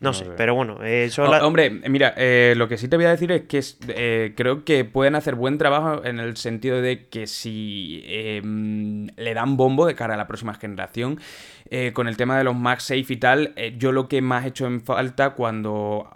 No, sé, pero bueno, eso Hombre, mira, eh, lo que sí te voy a decir es que eh, creo que pueden hacer buen trabajo en el sentido de que si em, le dan bombo de cara a la próxima generación, eh, con el tema de los MagSafe y tal, eh, yo lo que más he hecho en falta cuando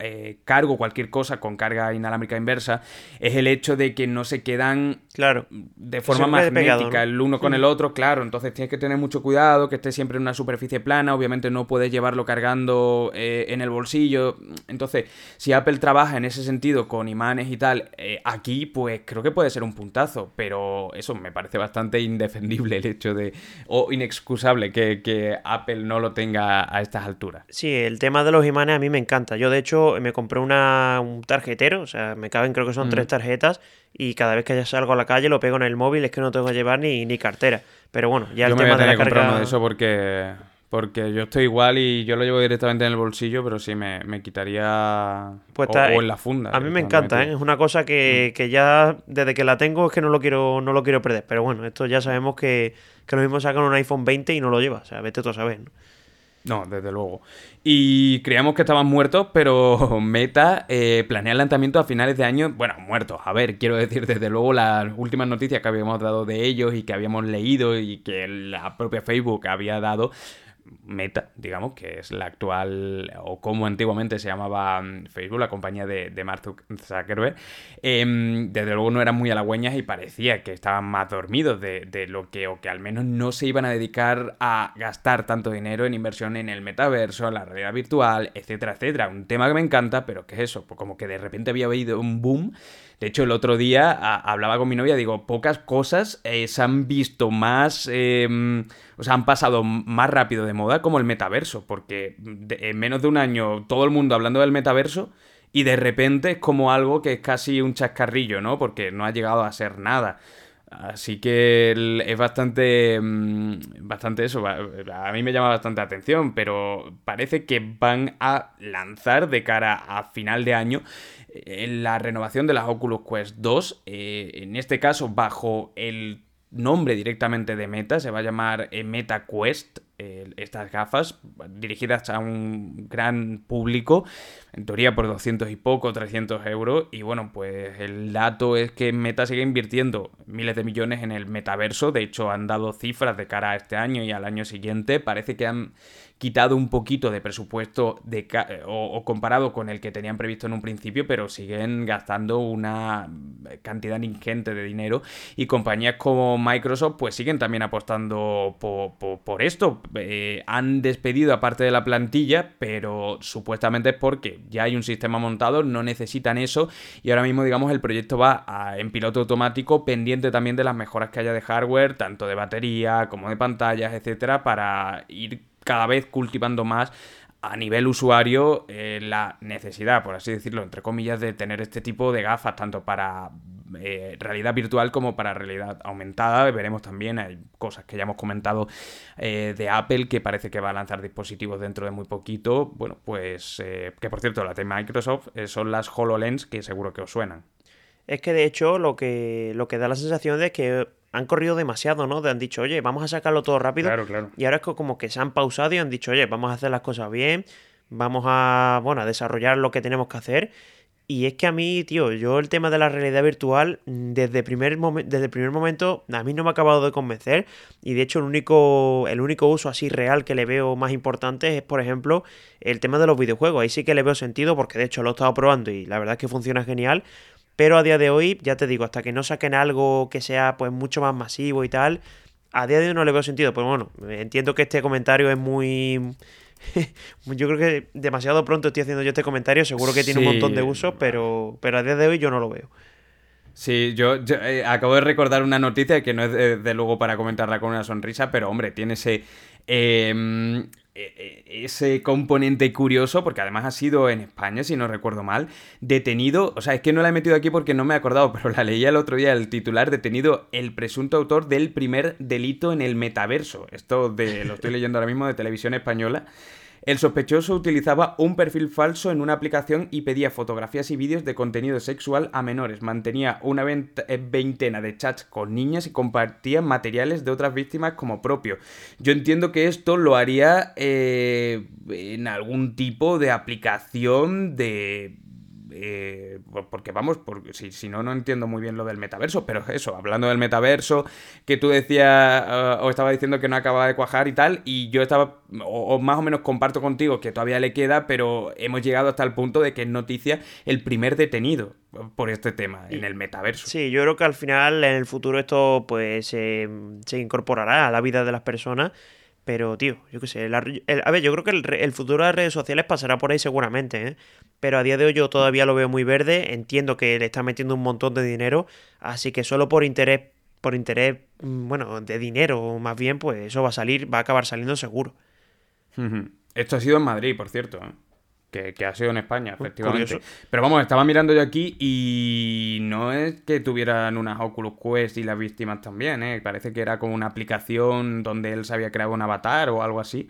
eh, cargo cualquier cosa con carga inalámbrica inversa es el hecho de que no se quedan claro, de forma magnética el uno con el otro, claro, entonces tienes que tener mucho cuidado, que esté siempre en una superficie plana, obviamente no puedes llevarlo cargando en el bolsillo, entonces si Apple trabaja en ese sentido con imanes y tal, aquí pues creo que puede ser un puntazo, pero eso me parece bastante indefendible el hecho de, o inexcusable que, que, Apple no lo tenga a estas alturas. Sí, el tema de los imanes a mí me encanta. Yo, de hecho, me compré una, un tarjetero, o sea, me caben, creo que son tres tarjetas, y cada vez que ya salgo a la calle lo pego en el móvil, es que no tengo que llevar ni, ni cartera. Pero bueno, ya el tema de la carga... uno de eso porque porque yo estoy igual y yo lo llevo directamente en el bolsillo, pero sí me, quitaría. Pues o, en la funda. A mí me encanta, ¿eh? Es una cosa que, mm. que, ya desde que la tengo es que no lo quiero, no lo quiero perder. Pero bueno, esto ya sabemos que, que lo mismo sacan un iPhone 20 y no lo lleva. O sea, vete tú a saber, ¿no? No, desde luego. Y creíamos que estaban muertos, pero Meta eh, planea el lanzamiento a finales de año. Bueno, muertos. A ver, quiero decir, desde luego las últimas noticias que habíamos dado de ellos y que habíamos leído y que la propia Facebook había dado, Meta, digamos, que es la actual, o como antiguamente se llamaba mm, Facebook, la compañía de, de Mark Zuckerberg, em, desde luego no eran muy halagüeñas y parecía que estaban más dormidos de, lo que, o que al menos no se iban a dedicar a gastar tanto dinero en inversión en el metaverso, en la realidad virtual, etcétera, etcétera. Un tema que me encanta, pero que es eso, pues como que de repente había habido un boom de hecho, el otro día hablaba con mi novia, digo, pocas cosas eh, se han visto más, em, o sea, han pasado más rápido de moda como el metaverso, porque en menos de un año todo el mundo hablando del metaverso y de repente es como algo que es casi un chascarrillo, ¿no? Porque no ha llegado a ser nada. Así que es bastante, mm, bastante eso, a mí me llama bastante atención, pero parece que van a lanzar de cara a final de año eh, la renovación de las Oculus Quest 2, eh, en este caso bajo el nombre directamente de Meta, se va a llamar eh, Meta Quest, estas gafas dirigidas a un gran público, en teoría por 200 y poco, 300 euros, y bueno, pues el dato es que Meta sigue invirtiendo miles de millones en el metaverso, de hecho han dado cifras de cara a este año y al año siguiente, parece que han quitado un poquito de presupuesto de o, comparado con el que tenían previsto en un principio, pero siguen gastando una cantidad ingente de dinero y compañías como Microsoft pues siguen también apostando por, esto. Eh, han despedido aparte de la plantilla, pero supuestamente es porque ya hay un sistema montado, no necesitan eso y ahora mismo digamos el proyecto va en piloto automático pendiente también de las mejoras que haya de hardware, tanto de batería como de pantallas, etcétera, para ir cada vez cultivando más a nivel usuario eh, la necesidad, por así decirlo, entre comillas, de tener este tipo de gafas, tanto para eh, realidad virtual como para realidad aumentada. Veremos también, hay cosas que ya hemos comentado eh, de Apple, que parece que va a lanzar dispositivos dentro de muy poquito. Bueno, pues que por cierto, la de Microsoft son las HoloLens, que seguro que os suenan. Es que de hecho lo que, lo que da la sensación de que han corrido demasiado, ¿no? De han dicho, oye, vamos a sacarlo todo rápido. Claro, claro. Y ahora es como que se han pausado y han dicho, oye, vamos a hacer las cosas bien, vamos a, bueno, a desarrollar lo que tenemos que hacer. Y es que a mí, tío, yo el tema de la realidad virtual, mm, desde, primer desde el primer momento, a mí no me ha acabado de convencer. Y de hecho, el único, el único uso así real que le veo más importante es, por ejemplo, el tema de los videojuegos. Ahí sí que le veo sentido, porque de hecho lo he estado probando y la verdad es que funciona genial. Pero a día de hoy, ya te digo, hasta que no saquen algo que sea pues mucho más masivo y tal, a día de hoy no le veo sentido. Pero bueno, entiendo que este comentario es muy yo creo que demasiado pronto estoy haciendo yo este comentario, seguro que tiene un montón de usos, pero, pero a día de hoy yo no lo veo. Sí, yo, eh, acabo de recordar una noticia que no es de, luego para comentarla con una sonrisa, pero hombre, tiene ese, em, e, e, ese componente curioso, porque además ha sido en España, si no recuerdo mal, detenido, o sea, es que no la he metido aquí porque no me he acordado, pero la leía el otro día, el titular, detenido el presunto autor del primer delito en el metaverso. Esto de, lo estoy leyendo ahora mismo de televisión española. El sospechoso utilizaba un perfil falso en una aplicación y pedía fotografías y vídeos de contenido sexual a menores. Mantenía una eh, veintena de chats con niñas y compartía materiales de otras víctimas como propio. Yo entiendo que esto lo haría eh, en algún tipo de aplicación de eh, porque vamos, porque si, si, no, no entiendo muy bien lo del metaverso, pero eso, hablando del metaverso, que tú decías eh, o estaba diciendo que no acababa de cuajar y tal, y yo estaba, o, más o menos comparto contigo que todavía le queda, pero hemos llegado hasta el punto de que es noticia el primer detenido por este tema en el metaverso. Sí, yo creo que al final en el futuro esto pues se incorporará a la vida de las personas pero, tío, yo qué sé. a ver, yo creo que el, futuro de las redes sociales pasará por ahí seguramente, ¿eh? Pero a día de hoy yo todavía lo veo muy verde. Entiendo que le está metiendo un montón de dinero. Así que solo por interés, por interés, mm, bueno, de dinero más bien, pues eso va a salir, va a acabar saliendo seguro. Esto ha sido en Madrid, por cierto. ¿eh? Que, ha sido en España, efectivamente. Pero vamos, estaba mirando yo aquí y no es que tuvieran unas Oculus Quest y las víctimas también, ¿eh? Parece que era como una aplicación donde él se había creado un avatar o algo así.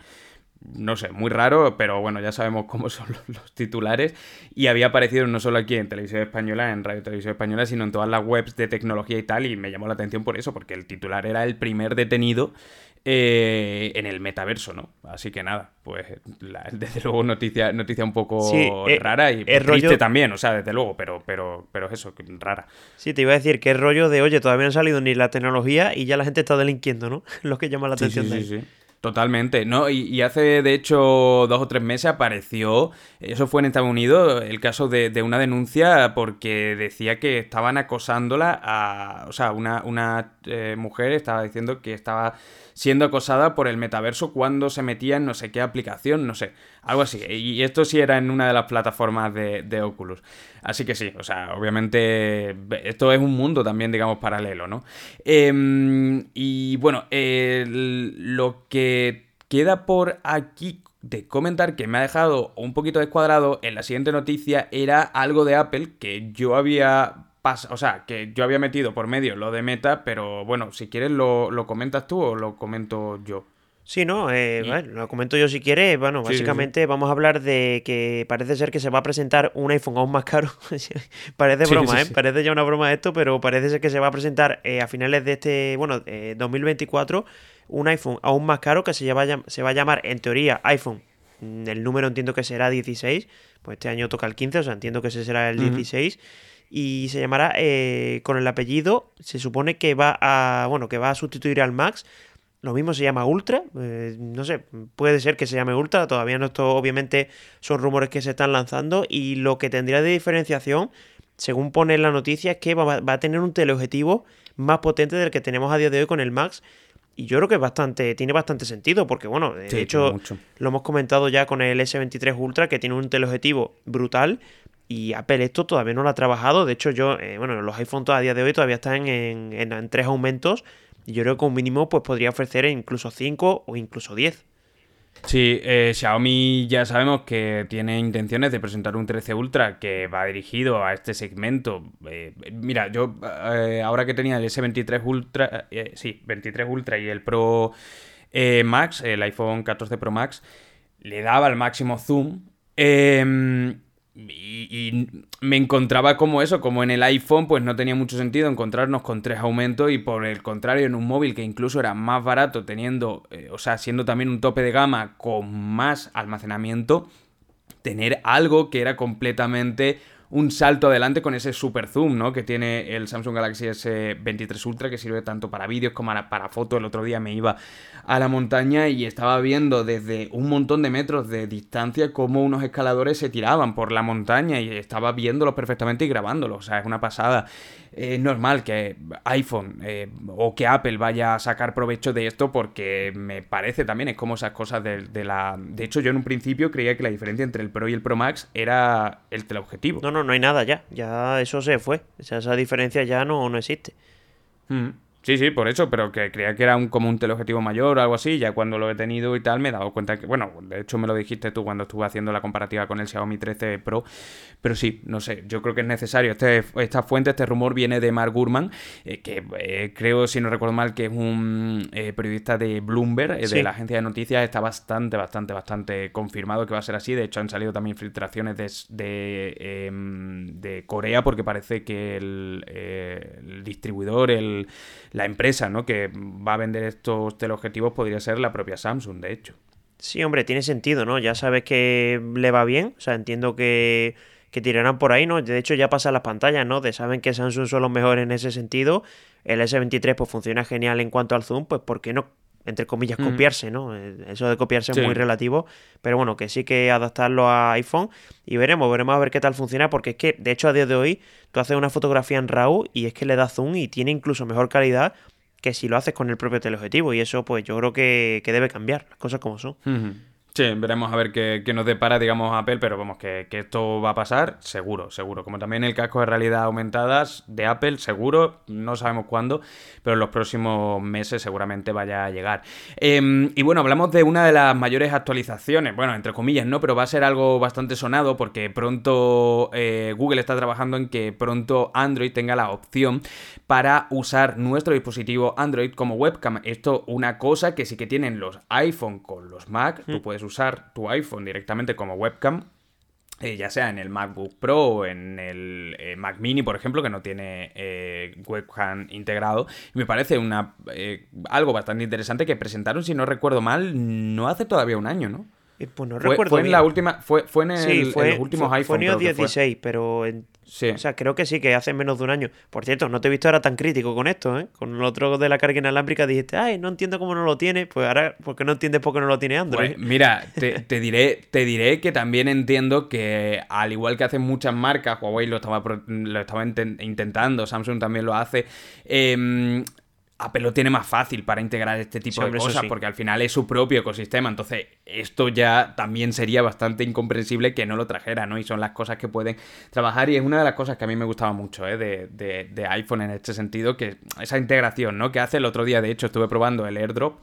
No sé, muy raro, pero bueno, ya sabemos cómo son los, titulares. Y había aparecido no solo aquí en Televisión Española, en Radio Televisión Española, sino en todas las webs de tecnología y tal. Y me llamó la atención por eso, porque el titular era el primer detenido eh, en el metaverso, ¿no? Así que nada, pues desde luego noticia, noticia un poco eh, rara y triste también, o sea, desde luego, pero, pero, pero eso, rara. Sí, te iba a decir que es rollo de, oye, todavía no ha salido ni la tecnología y ya la gente está delinquiendo, ¿no? Lo que llama la atención sí, sí, sí. Totalmente, ¿no? Y, hace de hecho dos o tres meses apareció, eso fue en Estados Unidos, el caso de, una denuncia porque decía que estaban acosándola a, o sea, una, una eh, mujer estaba diciendo que estaba siendo acosada por el metaverso cuando se metía en no sé qué aplicación, no sé, algo así. Y esto sí era en una de las plataformas de, Oculus. Así que sí, o sea, obviamente esto es un mundo también, digamos, paralelo, ¿no? Em, y bueno, lo que queda por aquí de comentar que me ha dejado un poquito descuadrado en la siguiente noticia era algo de Apple que yo había o sea, que yo había metido por medio lo de meta, pero bueno, si quieres lo, comentas tú o lo comento yo. Sí, no, eh, bueno, lo comento yo si quieres. Bueno, básicamente vamos a hablar de que parece ser que se va a presentar un iPhone aún más caro. parece broma, ¿eh? Parece ya una broma esto, pero parece ser que se va a presentar eh, a finales de este, bueno, 2024, un iPhone aún más caro que se va, a, se va a llamar, en teoría, iPhone. Mm, el número entiendo que será 16, pues este año toca el 15, o sea, entiendo que ese será el 16 y se llamará eh, con el apellido, se supone que va a, bueno, que va a sustituir al Max. Lo mismo se llama Ultra, eh, no sé, puede ser que se llame Ultra, todavía no esto obviamente son rumores que se están lanzando y lo que tendría de diferenciación, según pone la noticia, es que va, a tener un teleobjetivo más potente del que tenemos a día de hoy con el Max y yo creo que es bastante, tiene bastante sentido, porque bueno, de hecho lo hemos comentado ya con el S23 Ultra, que tiene un teleobjetivo brutal, y Apple esto todavía no lo ha trabajado. De hecho, yo, eh, bueno, los iPhone a día de hoy todavía están en, en, tres aumentos. Y yo creo que un mínimo pues podría ofrecer incluso 5 o incluso 10. Sí, eh, Xiaomi ya sabemos que tiene intenciones de presentar un 13 Ultra que va dirigido a este segmento. Eh, mira, yo ahora que tenía el S23 Ultra, sí, 23 Ultra y el Pro Max, el iPhone 14 Pro Max, le daba el máximo zoom. Em, y, me encontraba como eso, como en el iPhone, pues no tenía mucho sentido encontrarnos con tres aumentos y por el contrario en un móvil que incluso era más barato teniendo, eh, o sea, siendo también un tope de gama con más almacenamiento, tener algo que era completamente un salto adelante con ese super zoom, ¿no? Que tiene el Samsung Galaxy S23 Ultra, que sirve tanto para vídeos como para fotos. El otro día me iba a la montaña y estaba viendo desde un montón de metros de distancia cómo unos escaladores se tiraban por la montaña y estaba viéndolos perfectamente y grabándolos. O sea, es una pasada. Es normal que iPhone eh, o que Apple vaya a sacar provecho de esto porque me parece también, es como esas cosas de, la... De hecho, yo en un principio creía que la diferencia entre el Pro y el Pro Max era el teleobjetivo. No, no, no hay nada ya. Ya eso se fue. esa diferencia ya no, no existe. Mm. Sí, sí, por eso, pero que creía que era un, como un teleobjetivo mayor o algo así. Ya cuando lo he tenido y tal, me he dado cuenta que, bueno, de hecho me lo dijiste tú cuando estuve haciendo la comparativa con el Xiaomi 13 Pro. Pero sí, no sé, yo creo que es necesario. Este, esta fuente, este rumor viene de Mark Gurman, eh, que eh, creo, si no recuerdo mal, que es un eh, periodista de Bloomberg, de la agencia de noticias. Está bastante, bastante, bastante confirmado que va a ser así. De hecho, han salido también filtraciones de, de, em, Corea, porque parece que el, el distribuidor, el la empresa ¿no? que va a vender estos teleobjetivos podría ser la propia Samsung, de hecho. Sí, hombre, tiene sentido, ¿no? Ya sabes que le va bien, o sea, entiendo que, que tirarán por ahí, ¿no? De hecho, ya pasan las pantallas, ¿no? De saben que Samsung son los mejores en ese sentido. El S23 pues funciona genial en cuanto al zoom, pues ¿por qué no entre comillas, mm. copiarse, ¿no? Eh, eso de copiarse es muy relativo, pero bueno, que sí que adaptarlo a iPhone y veremos, veremos a ver qué tal funciona, porque es que, de hecho, a día de hoy, tú haces una fotografía en RAW y es que le da zoom y tiene incluso mejor calidad que si lo haces con el propio teleobjetivo, y eso, pues yo creo que, debe cambiar, las cosas como son. Sí, veremos a ver qué, nos depara, digamos, Apple, pero vamos, que, esto va a pasar, seguro, seguro. Como también el casco de realidad aumentadas de Apple, seguro, no sabemos cuándo, pero en los próximos meses seguramente vaya a llegar. Em, y bueno, hablamos de una de las mayores actualizaciones, bueno, entre comillas, ¿no? Pero va a ser algo bastante sonado porque pronto eh, Google está trabajando en que pronto Android tenga la opción para usar nuestro dispositivo Android como webcam. Esto, una cosa que sí que tienen los iPhone con los Mac, tú puedes usar tu iPhone directamente como webcam. Eh, ya sea en el MacBook Pro o en el eh, Mac Mini, por ejemplo, que no tiene eh, webcam integrado. me parece una algo bastante interesante que presentaron, si no recuerdo mal, no hace todavía un año, ¿no? Pues no fue, recuerdo fue en la última fue, fue en, el, los últimos iPhones. Fue en 16, pero o sea, creo que sí, que hace menos de un año. Por cierto, no te he visto ahora tan crítico con esto, ¿eh? Con el otro de la carga inalámbrica dijiste, ay, no entiendo cómo no lo tiene. Pues ahora, ¿por qué no entiendes por qué no lo tiene Android? Pues mira, te, diré, te diré que también entiendo que, al igual que hacen muchas marcas, Huawei lo estaba, lo estaba intentando, Samsung también lo hace. Eh, Apple lo tiene más fácil para integrar este tipo de cosas, porque al final es su propio ecosistema. Entonces, esto ya también sería bastante incomprensible que no lo trajera, ¿no? Y son las cosas que pueden trabajar. Y es una de las cosas que a mí me gustaba mucho, ¿eh? De, de iPhone en este sentido, que esa integración, ¿no? Que hace el otro día, de hecho, estuve probando el AirDrop.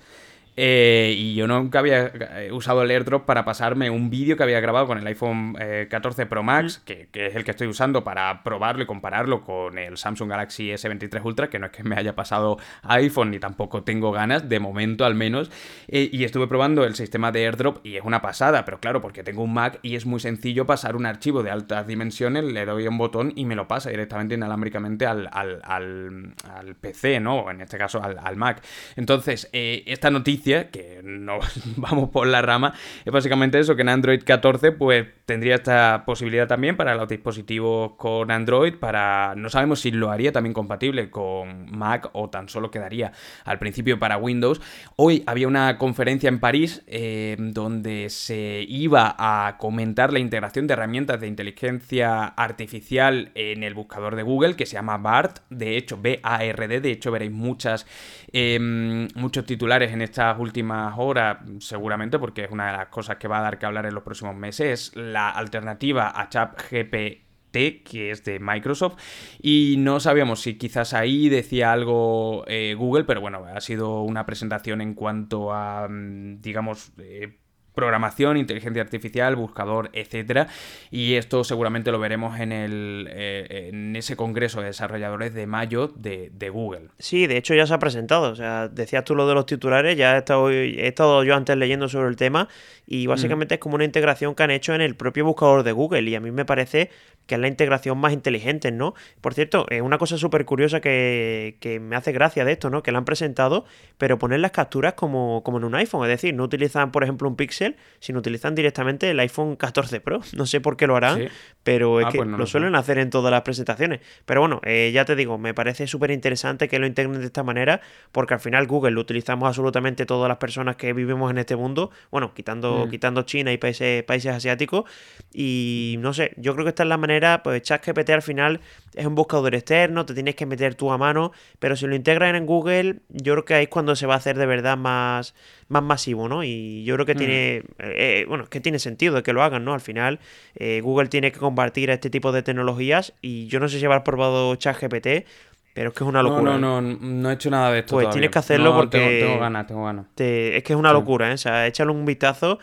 Eh, y yo nunca había eh, usado el AirDrop para pasarme un vídeo que había grabado con el iPhone 14 eh, Pro Max, que, es el que estoy usando para probarlo y compararlo con el Samsung Galaxy S23 Ultra, que no es que me haya pasado iPhone ni tampoco tengo ganas, de momento al menos. y estuve probando el sistema de AirDrop y es una pasada, pero claro, porque tengo un Mac y es muy sencillo pasar un archivo de altas dimensiones, le doy un botón y me lo pasa directamente inalámbricamente al, al, PC, ¿no? En este caso al, al Mac. Entonces, esta noticia que no vamos por la rama, es básicamente eso, que en Android 14 pues tendría esta posibilidad también para los dispositivos con Android, para no sabemos si lo haría también compatible con Mac o tan solo quedaría al principio para Windows. Hoy había una conferencia en París eh, donde se iba a comentar la integración de herramientas de inteligencia artificial en el buscador de Google que se llama BART, de hecho B-A-R-D, de hecho veréis muchas, em, muchos titulares en esta últimas horas, seguramente, porque es una de las cosas que va a dar que hablar en los próximos meses, es la alternativa a ChatGPT que es de Microsoft, y no sabíamos si quizás ahí decía algo eh, Google, pero bueno, ha sido una presentación en cuanto a, mm, digamos, eh, programación, inteligencia artificial, buscador, etcétera. Y esto seguramente lo veremos en, el, eh, en ese congreso de desarrolladores de mayo de, Google. Sí, de hecho ya se ha presentado. O sea, decías tú lo de los titulares, ya he estado, he estado yo antes leyendo sobre el tema y básicamente es como una integración que han hecho en el propio buscador de Google y a mí me parece que es la integración más inteligente, ¿no? Por cierto, es una cosa súper curiosa que, que, me hace gracia de esto, ¿no? Que la han presentado, pero poner las capturas como, como en un iPhone, es decir, no utilizan, por ejemplo, un Pixel Pixel, sino utilizan directamente el iPhone 14 Pro. No sé por qué lo harán, pero es ah, que pues lo, suelen hacer en todas las presentaciones. Pero bueno, eh, ya te digo, me parece súper interesante que lo integren de esta manera, porque al final Google lo utilizamos absolutamente todas las personas que vivimos en este mundo, bueno, quitando, mm. quitando China y países, países asiáticos. Y no sé, yo creo que esta es la manera, pues ChatGPT al final es un buscador externo, te tienes que meter tú a mano, pero si lo integran en Google, yo creo que ahí es cuando se va a hacer de verdad más, más masivo, ¿no? Y yo creo que mm. tiene, eh, eh, bueno, que tiene sentido de que lo hagan, ¿no? Al final, eh, Google tiene que compartir este tipo de tecnologías y yo no sé si habrás probado ChatGPT, pero es que es una locura. No, no, no, no he hecho nada de esto. Pues tienes que hacerlo porque. Tengo, ganas, tengo ganas. es que es una locura, ¿eh? O sea, échale un vistazo.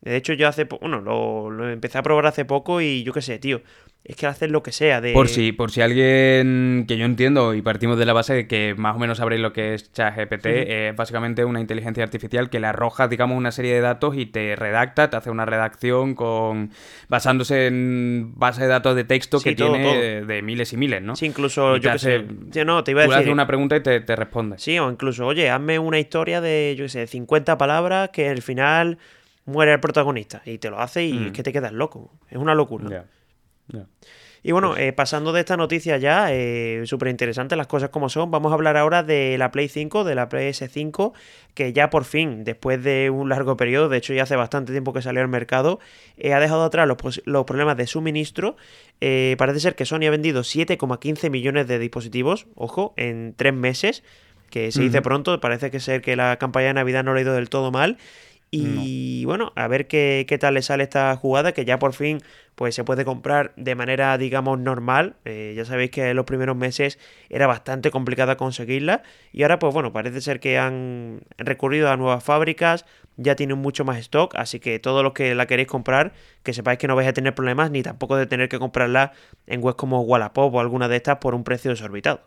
De hecho, yo hace. Bueno, lo, lo empecé a probar hace poco y yo qué sé, tío es que hacer lo que sea. De... Por si, por si alguien que yo entiendo y partimos de la base de que más o menos sabréis lo que es ChatGPT, es básicamente una inteligencia artificial que le arroja, digamos, una serie de datos y te redacta, te hace una redacción con basándose en base de datos de texto que tiene De, miles y miles, ¿no? Sí, incluso yo que sé, no, te iba a decir... le haces una pregunta y te, te, responde. Sí, o incluso, oye, hazme una historia de, yo qué sé, 50 palabras que al final muere el protagonista y te lo hace y es mm. que te quedas loco. Es una locura. Y bueno, pues eh, pasando de esta noticia ya, eh, súper interesante las cosas como son, vamos a hablar ahora de la Play 5, de la PS5, que ya por fin, después de un largo periodo, de hecho ya hace bastante tiempo que salió al mercado, eh, ha dejado atrás los, los, problemas de suministro. parece ser que Sony ha vendido 7,15 millones de dispositivos, ojo, en tres meses, que se dice pronto, parece que ser que la campaña de Navidad no le ha ido del todo mal. Y bueno, a ver qué, qué, tal le sale esta jugada, que ya por fin pues se puede comprar de manera, digamos, normal. Eh, ya sabéis que en los primeros meses era bastante complicada conseguirla. Y ahora, pues bueno, parece ser que han recurrido a nuevas fábricas, ya tienen mucho más stock, así que todos los que la queréis comprar, que sepáis que no vais a tener problemas, ni tampoco de tener que comprarla en webs como Wallapop o alguna de estas por un precio desorbitado.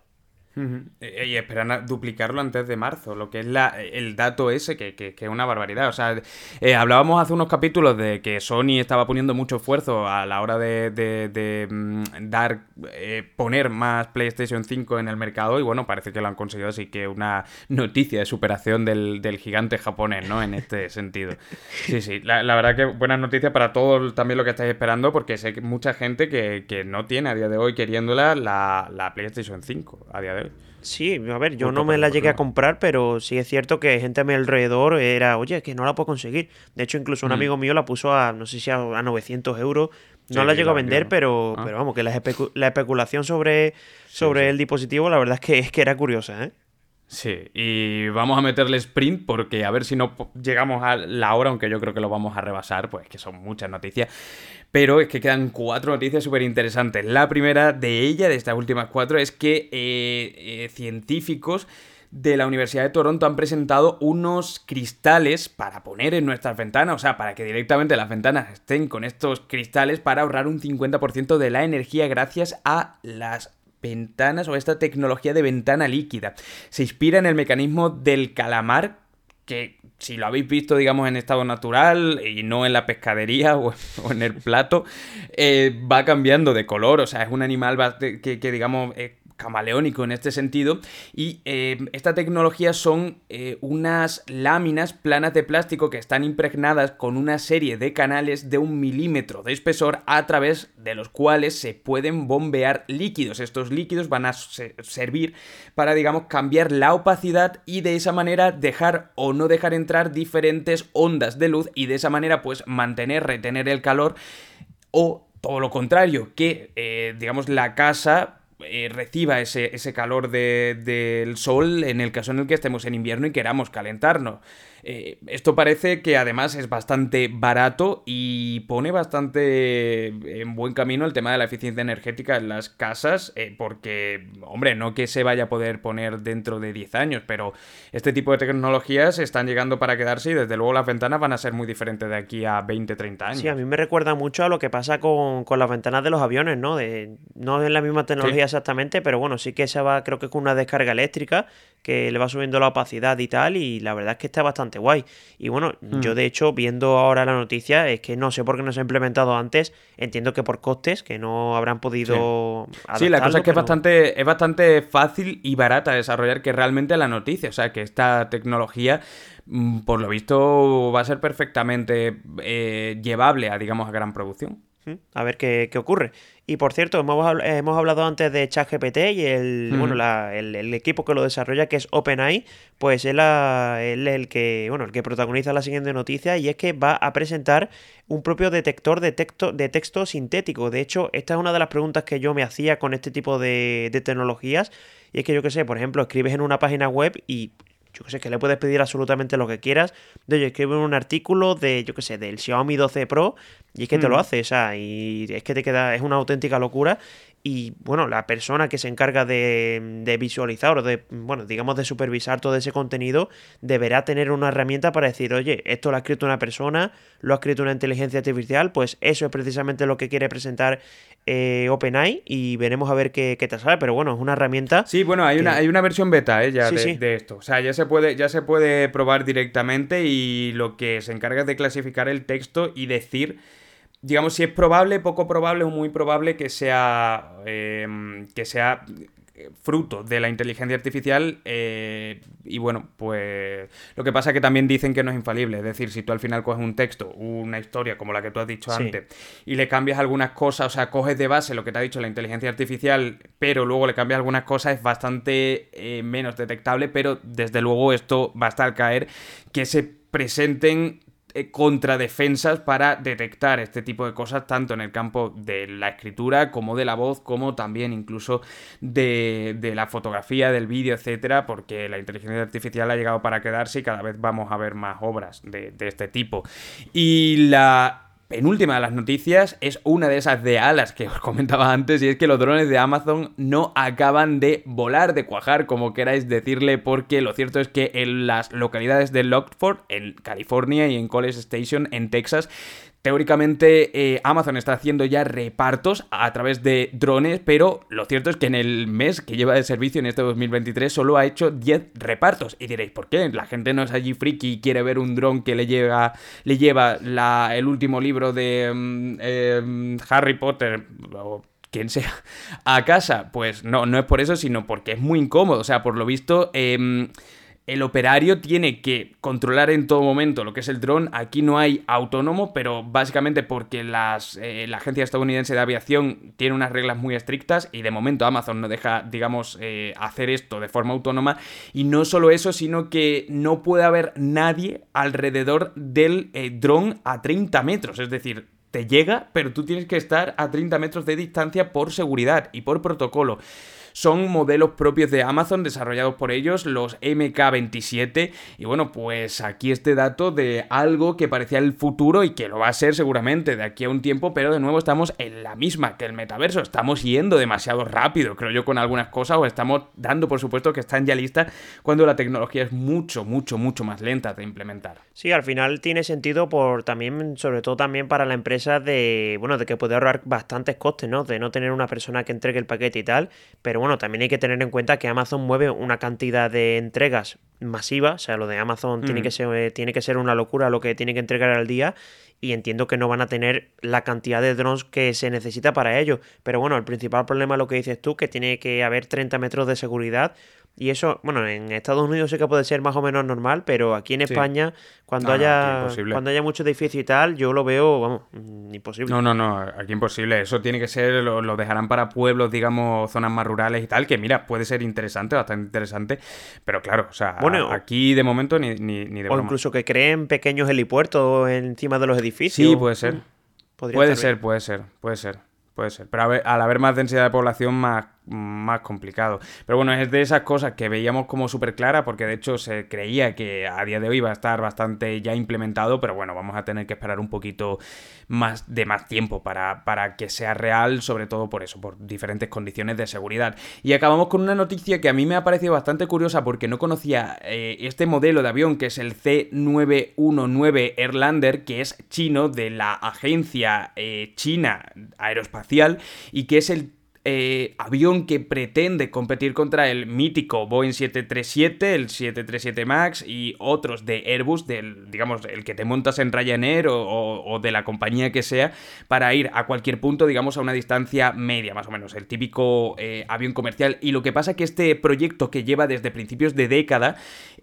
E, y esperan duplicarlo antes de marzo, lo que es la, el dato ese, que, que, es una barbaridad. O sea, eh, hablábamos hace unos capítulos de que Sony estaba poniendo mucho esfuerzo a la hora de, de, mm, dar, eh, poner más PlayStation 5 en el mercado, y bueno, parece que lo han conseguido, así que una noticia de superación del, del gigante japonés, ¿no? En este sentido. Sí, sí, la, la verdad que buena noticia para todos también lo que estáis esperando, porque sé que mucha gente que, que no tiene a día de hoy queriéndola la, la PlayStation 5 a día de hoy. Sí, a ver, yo no me la llegué a comprar, pero sí es cierto que gente a mi alrededor era, oye, que no la puedo conseguir. De hecho, incluso un mm. amigo mío la puso a, no sé si a, 900 euros. No la llegó a vender, pero, ah. pero vamos, que la, especulación sobre, sobre el dispositivo, la verdad es que, es que era curiosa, ¿eh? Sí, y vamos a meterle sprint porque a ver si no llegamos a la hora, aunque yo creo que lo vamos a rebasar, pues que son muchas noticias. Pero es que quedan cuatro noticias súper interesantes. La primera de ella, de estas últimas cuatro, es que eh, eh, científicos de la Universidad de Toronto han presentado unos cristales para poner en nuestras ventanas, o sea, para que directamente las ventanas estén con estos cristales para ahorrar un 50% de la energía gracias a las ventanas o esta tecnología de ventana líquida. Se inspira en el mecanismo del calamar que si lo habéis visto, digamos, en estado natural y no en la pescadería o, en el plato, eh, va cambiando de color. O sea, es un animal que, que digamos, eh, camaleónico en este sentido. Y eh, esta tecnología son eh, unas láminas planas de plástico que están impregnadas con una serie de canales de un milímetro de espesor a través de los cuales se pueden bombear líquidos. Estos líquidos van a servir para, digamos, cambiar la opacidad y de esa manera dejar o no dejar entrar diferentes ondas de luz y de esa manera pues mantener, retener el calor o todo lo contrario, que eh, digamos la casa eh, reciba ese, ese calor del sol en el caso en el que estemos en invierno y queramos calentarnos. Eh, esto parece que además es bastante barato y pone bastante en buen camino el tema de la eficiencia energética en las casas, eh, porque, hombre, no que se vaya a poder poner dentro de 10 años, pero este tipo de tecnologías están llegando para quedarse y desde luego las ventanas van a ser muy diferentes de aquí a 20, 30 años. Sí, a mí me recuerda mucho a lo que pasa con, las ventanas de los aviones, ¿no? De, no es la misma tecnología exactamente, pero bueno, sí que se va, creo que con una descarga eléctrica que le va subiendo la opacidad y tal, y la verdad es que está bastante bastante guay. Y bueno, yo hmm. de hecho, viendo ahora la noticia, es que no sé por qué no se ha implementado antes. Entiendo que por costes, que no habrán podido. Sí, la cosa es que es, bastante, es bastante fácil y barata desarrollar que realmente la noticia. O sea, que esta tecnología mm, por lo visto va a ser perfectamente eh, llevable a, digamos, a gran producción. A ver qué, ocurre. Y por cierto, hemos, hemos hablado antes de ChatGPT y el, bueno, el, equipo que lo desarrolla, que es OpenAI, pues él, él, es el que, bueno, el que protagoniza la siguiente noticia y es que va a presentar un propio detector de texto, de texto sintético. De hecho, esta es una de las preguntas que yo me hacía con este tipo de, de tecnologías. Y es que yo qué sé, por ejemplo, escribes en una página web y yo qué sé, que le puedes pedir absolutamente lo que quieras. De oye, escribe un artículo de, yo qué sé, del Xiaomi 12 Pro y es que te lo mm. hace, o sea, y es que te queda, es una auténtica locura y bueno, la persona que se encarga de, visualizar o de, bueno, digamos de supervisar todo ese contenido deberá tener una herramienta para decir, oye, esto lo ha escrito una persona, lo ha escrito una inteligencia artificial, pues eso es precisamente lo que quiere presentar eh, OpenAI y veremos a ver qué, te sale, pero bueno, es una herramienta. Sí, bueno, hay, una, hay una versión beta eh, ya de, de, esto, o sea, ya se, puede, ya se puede probar directamente y lo que se encarga es de clasificar el texto y decir digamos, si es probable, poco probable o muy probable que sea, em, que sea fruto de la inteligencia artificial eh, y bueno, pues lo que pasa es que también dicen que no es infalible, es decir, si tú al final coges un texto, una historia como la que tú has dicho antes y le cambias algunas cosas, o sea, coges de base lo que te ha dicho la inteligencia artificial, pero luego le cambias algunas cosas, es bastante eh, menos detectable, pero desde luego esto basta al caer que se presenten eh, contradefensas para detectar este tipo de cosas tanto en el campo de la escritura como de la voz como también incluso de, la fotografía, del vídeo, etcétera, porque la inteligencia artificial ha llegado para quedarse y cada vez vamos a ver más obras de, de este tipo. Y la penúltima de las noticias es una de esas de alas que os comentaba antes y es que los drones de Amazon no acaban de volar, de cuajar, como queráis decirle, porque lo cierto es que en las localidades de Lockford, en California y en College Station, en Texas, Teóricamente eh, Amazon está haciendo ya repartos a través de drones, pero lo cierto es que en el mes que lleva de servicio en este 2023 solo ha hecho 10 repartos. Y diréis, ¿por qué? La gente no es allí friki y quiere ver un dron que le, llega, le lleva el último libro de mm, em, Harry Potter o quien sea a casa. Pues no, no es por eso, sino porque es muy incómodo. O sea, por lo visto... Em, el operario tiene que controlar en todo momento lo que es el dron. Aquí no hay autónomo, pero básicamente porque las, eh, la Agencia Estadounidense de Aviación tiene unas reglas muy estrictas y de momento Amazon no deja, digamos, eh, hacer esto de forma autónoma. Y no solo eso, sino que no puede haber nadie alrededor del eh, dron a 30 metros. Es decir, te llega, pero tú tienes que estar a 30 metros de distancia por seguridad y por protocolo son modelos propios de Amazon desarrollados por ellos, los MK27. Y bueno, pues aquí este dato de algo que parecía el futuro y que lo va a ser seguramente de aquí a un tiempo, pero de nuevo estamos en la misma que el metaverso. Estamos yendo demasiado rápido, creo yo, con algunas cosas, o estamos dando por supuesto que están ya listas cuando la tecnología es mucho, mucho, mucho más lenta de implementar. Sí, al final tiene sentido por también, sobre todo también para la empresa de, bueno, de que puede ahorrar bastantes costes, ¿no? De no tener una persona que entregue el paquete y tal, pero bueno, también hay que tener en cuenta que Amazon mueve una cantidad de entregas masiva, o sea, lo de Amazon tiene, mm. que ser, eh, tiene que ser una locura lo que tiene que entregar al día y entiendo que no van a tener la cantidad de drones que se necesita para ello. Pero bueno, el principal problema es lo que dices tú, que tiene que haber 30 metros de seguridad y eso, bueno, en Estados Unidos sé que puede ser más o menos normal, pero aquí en España, cuando haya cuando haya mucho edificio y tal, yo lo veo, vamos, mm, imposible. No, no, no, aquí imposible. Eso tiene que ser, lo, dejarán para pueblos, digamos, zonas más rurales y tal, que mira, puede ser interesante, bastante interesante, pero claro, o sea, bueno, aquí de momento ni, ni, ni de O incluso que creen pequeños helipuertos encima de los edificios. Sí, puede ser. puede ser, puede ser, puede ser. Puede ser. Pero al haber más densidad de población, más más complicado. Pero bueno, es de esas cosas que veíamos como súper clara, porque de hecho se creía que a día de hoy iba a estar bastante ya implementado, pero bueno, vamos a tener que esperar un poquito más de más tiempo para, para que sea real, sobre todo por eso, por diferentes condiciones de seguridad. Y acabamos con una noticia que a mí me ha parecido bastante curiosa porque no conocía eh, este modelo de avión que es el C919 Airlander, que es chino de la agencia eh, china aeroespacial y que es el eh, avión que pretende competir contra el mítico Boeing 737, el 737 MAX y otros de Airbus, del, digamos, el que te montas en Ryanair o, de la compañía que sea, para ir a cualquier punto, digamos, a una distancia media, más o menos, el típico eh, avión comercial. Y lo que pasa es que este proyecto que lleva desde principios de década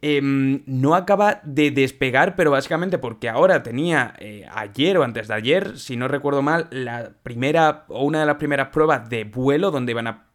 em, no acaba de despegar, pero básicamente porque ahora tenía eh, ayer o antes de ayer, si no recuerdo mal, la primera o una de las primeras pruebas de vuelo donde iban a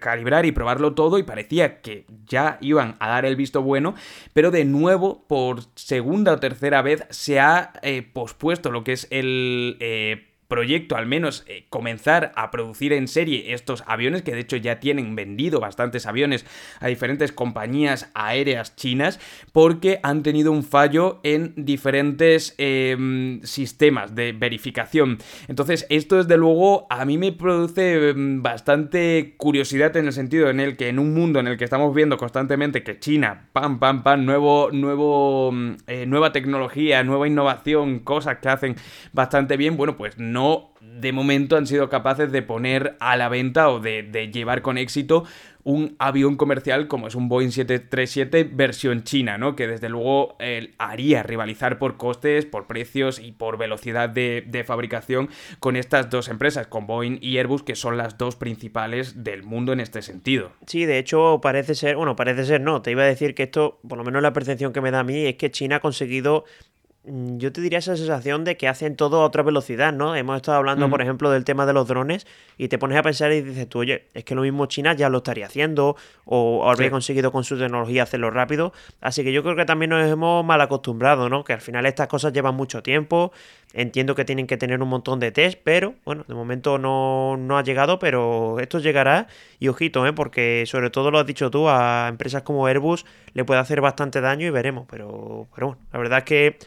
calibrar y probarlo todo y parecía que ya iban a dar el visto bueno, pero de nuevo por segunda o tercera vez se ha eh, pospuesto lo que es el eh, proyecto, al menos eh, comenzar a producir en serie estos aviones, que de hecho ya tienen vendido bastantes aviones a diferentes compañías aéreas chinas, porque han tenido un fallo en diferentes em, sistemas de verificación. Entonces, esto desde luego a mí me produce em, bastante curiosidad en el sentido en el que en un mundo en el que estamos viendo constantemente que China, pam, pam, pam, nuevo, nuevo, mm, eh, nueva tecnología, nueva innovación, cosas que hacen bastante bien, bueno, pues no no de momento han sido capaces de poner a la venta o de, llevar con éxito un avión comercial como es un Boeing 737 versión china, ¿no? Que desde luego haría rivalizar por costes, por precios y por velocidad de, de, fabricación con estas dos empresas, con Boeing y Airbus, que son las dos principales del mundo en este sentido. Sí, de hecho parece ser, bueno, parece ser no, te iba a decir que esto, por lo menos la percepción que me da a mí, es que China ha conseguido yo te diría esa sensación de que hacen todo a otra velocidad, ¿no? Hemos estado hablando, por ejemplo, del tema de los drones y te pones a pensar y dices tú, oye, es que lo mismo China ya lo estaría haciendo o habría conseguido con su tecnología hacerlo rápido. Así que yo creo que también nos hemos mal acostumbrado, ¿no? Que al final estas cosas llevan mucho tiempo. Entiendo que tienen que tener un montón de test, pero bueno, de momento no, no ha llegado, pero esto llegará. Y ojito, ¿eh? Porque sobre todo lo has dicho tú, a empresas como Airbus le puede hacer bastante daño y veremos. Pero, pero bueno, la verdad es que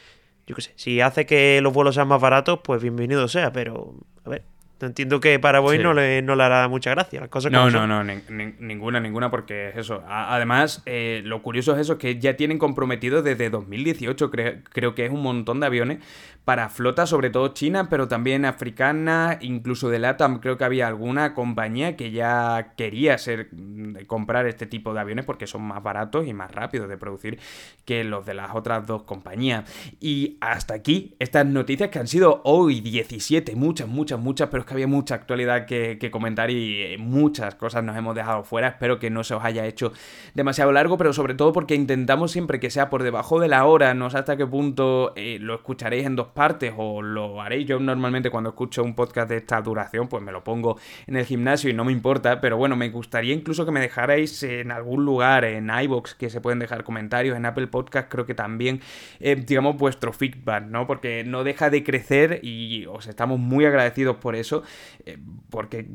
yo qué sé, si hace que los vuelos sean más baratos, pues bienvenido sea, pero a ver, Entiendo que para Boeing no, le, no le hará mucha gracia. Las cosas no, no, no, ninguna, ninguna, porque es eso. además, eh, lo curioso es eso, que ya tienen comprometido desde 2018, creo que es un montón de aviones para flota, sobre todo china, pero también africana, incluso de LATAM. Creo que había alguna compañía que ya quería ser, mm, comprar este tipo de aviones porque son más baratos y más rápidos de producir que los de las otras dos compañías. Y hasta aquí, estas noticias que han sido hoy 17, muchas, muchas, muchas, pero es había mucha actualidad que, que comentar y eh, muchas cosas nos hemos dejado fuera. Espero que no se os haya hecho demasiado largo, pero sobre todo porque intentamos siempre que sea por debajo de la hora. No sé hasta qué punto eh, lo escucharéis en dos partes o lo haréis. Yo normalmente cuando escucho un podcast de esta duración, pues me lo pongo en el gimnasio y no me importa. Pero bueno, me gustaría incluso que me dejarais en algún lugar, en iBox, que se pueden dejar comentarios, en Apple Podcast, creo que también, eh, digamos, vuestro feedback, ¿no? Porque no deja de crecer y os estamos muy agradecidos por eso. Eh, porque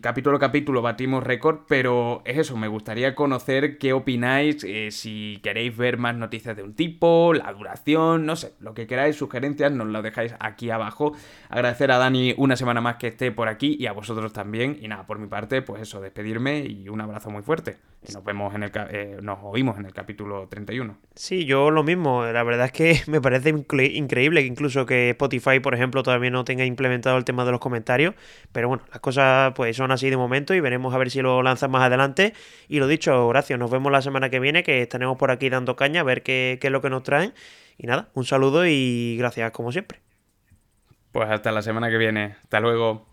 capítulo a capítulo batimos récord, pero es eso, me gustaría conocer qué opináis, eh, si queréis ver más noticias de un tipo, la duración, no sé, lo que queráis, sugerencias, nos lo dejáis aquí abajo. Agradecer a Dani una semana más que esté por aquí y a vosotros también. Y nada, por mi parte, pues eso, despedirme y un abrazo muy fuerte. Nos vemos en el eh, nos oímos en el capítulo 31. Sí, yo lo mismo. La verdad es que me parece increíble que incluso que Spotify, por ejemplo, todavía no tenga implementado el tema de los comentarios. Pero bueno, las cosas pues son así de momento y veremos a ver si lo lanzan más adelante. Y lo dicho, gracias. Nos vemos la semana que viene, que estaremos por aquí dando caña, a ver qué, qué es lo que nos traen. Y nada, un saludo y gracias como siempre. Pues hasta la semana que viene. Hasta luego.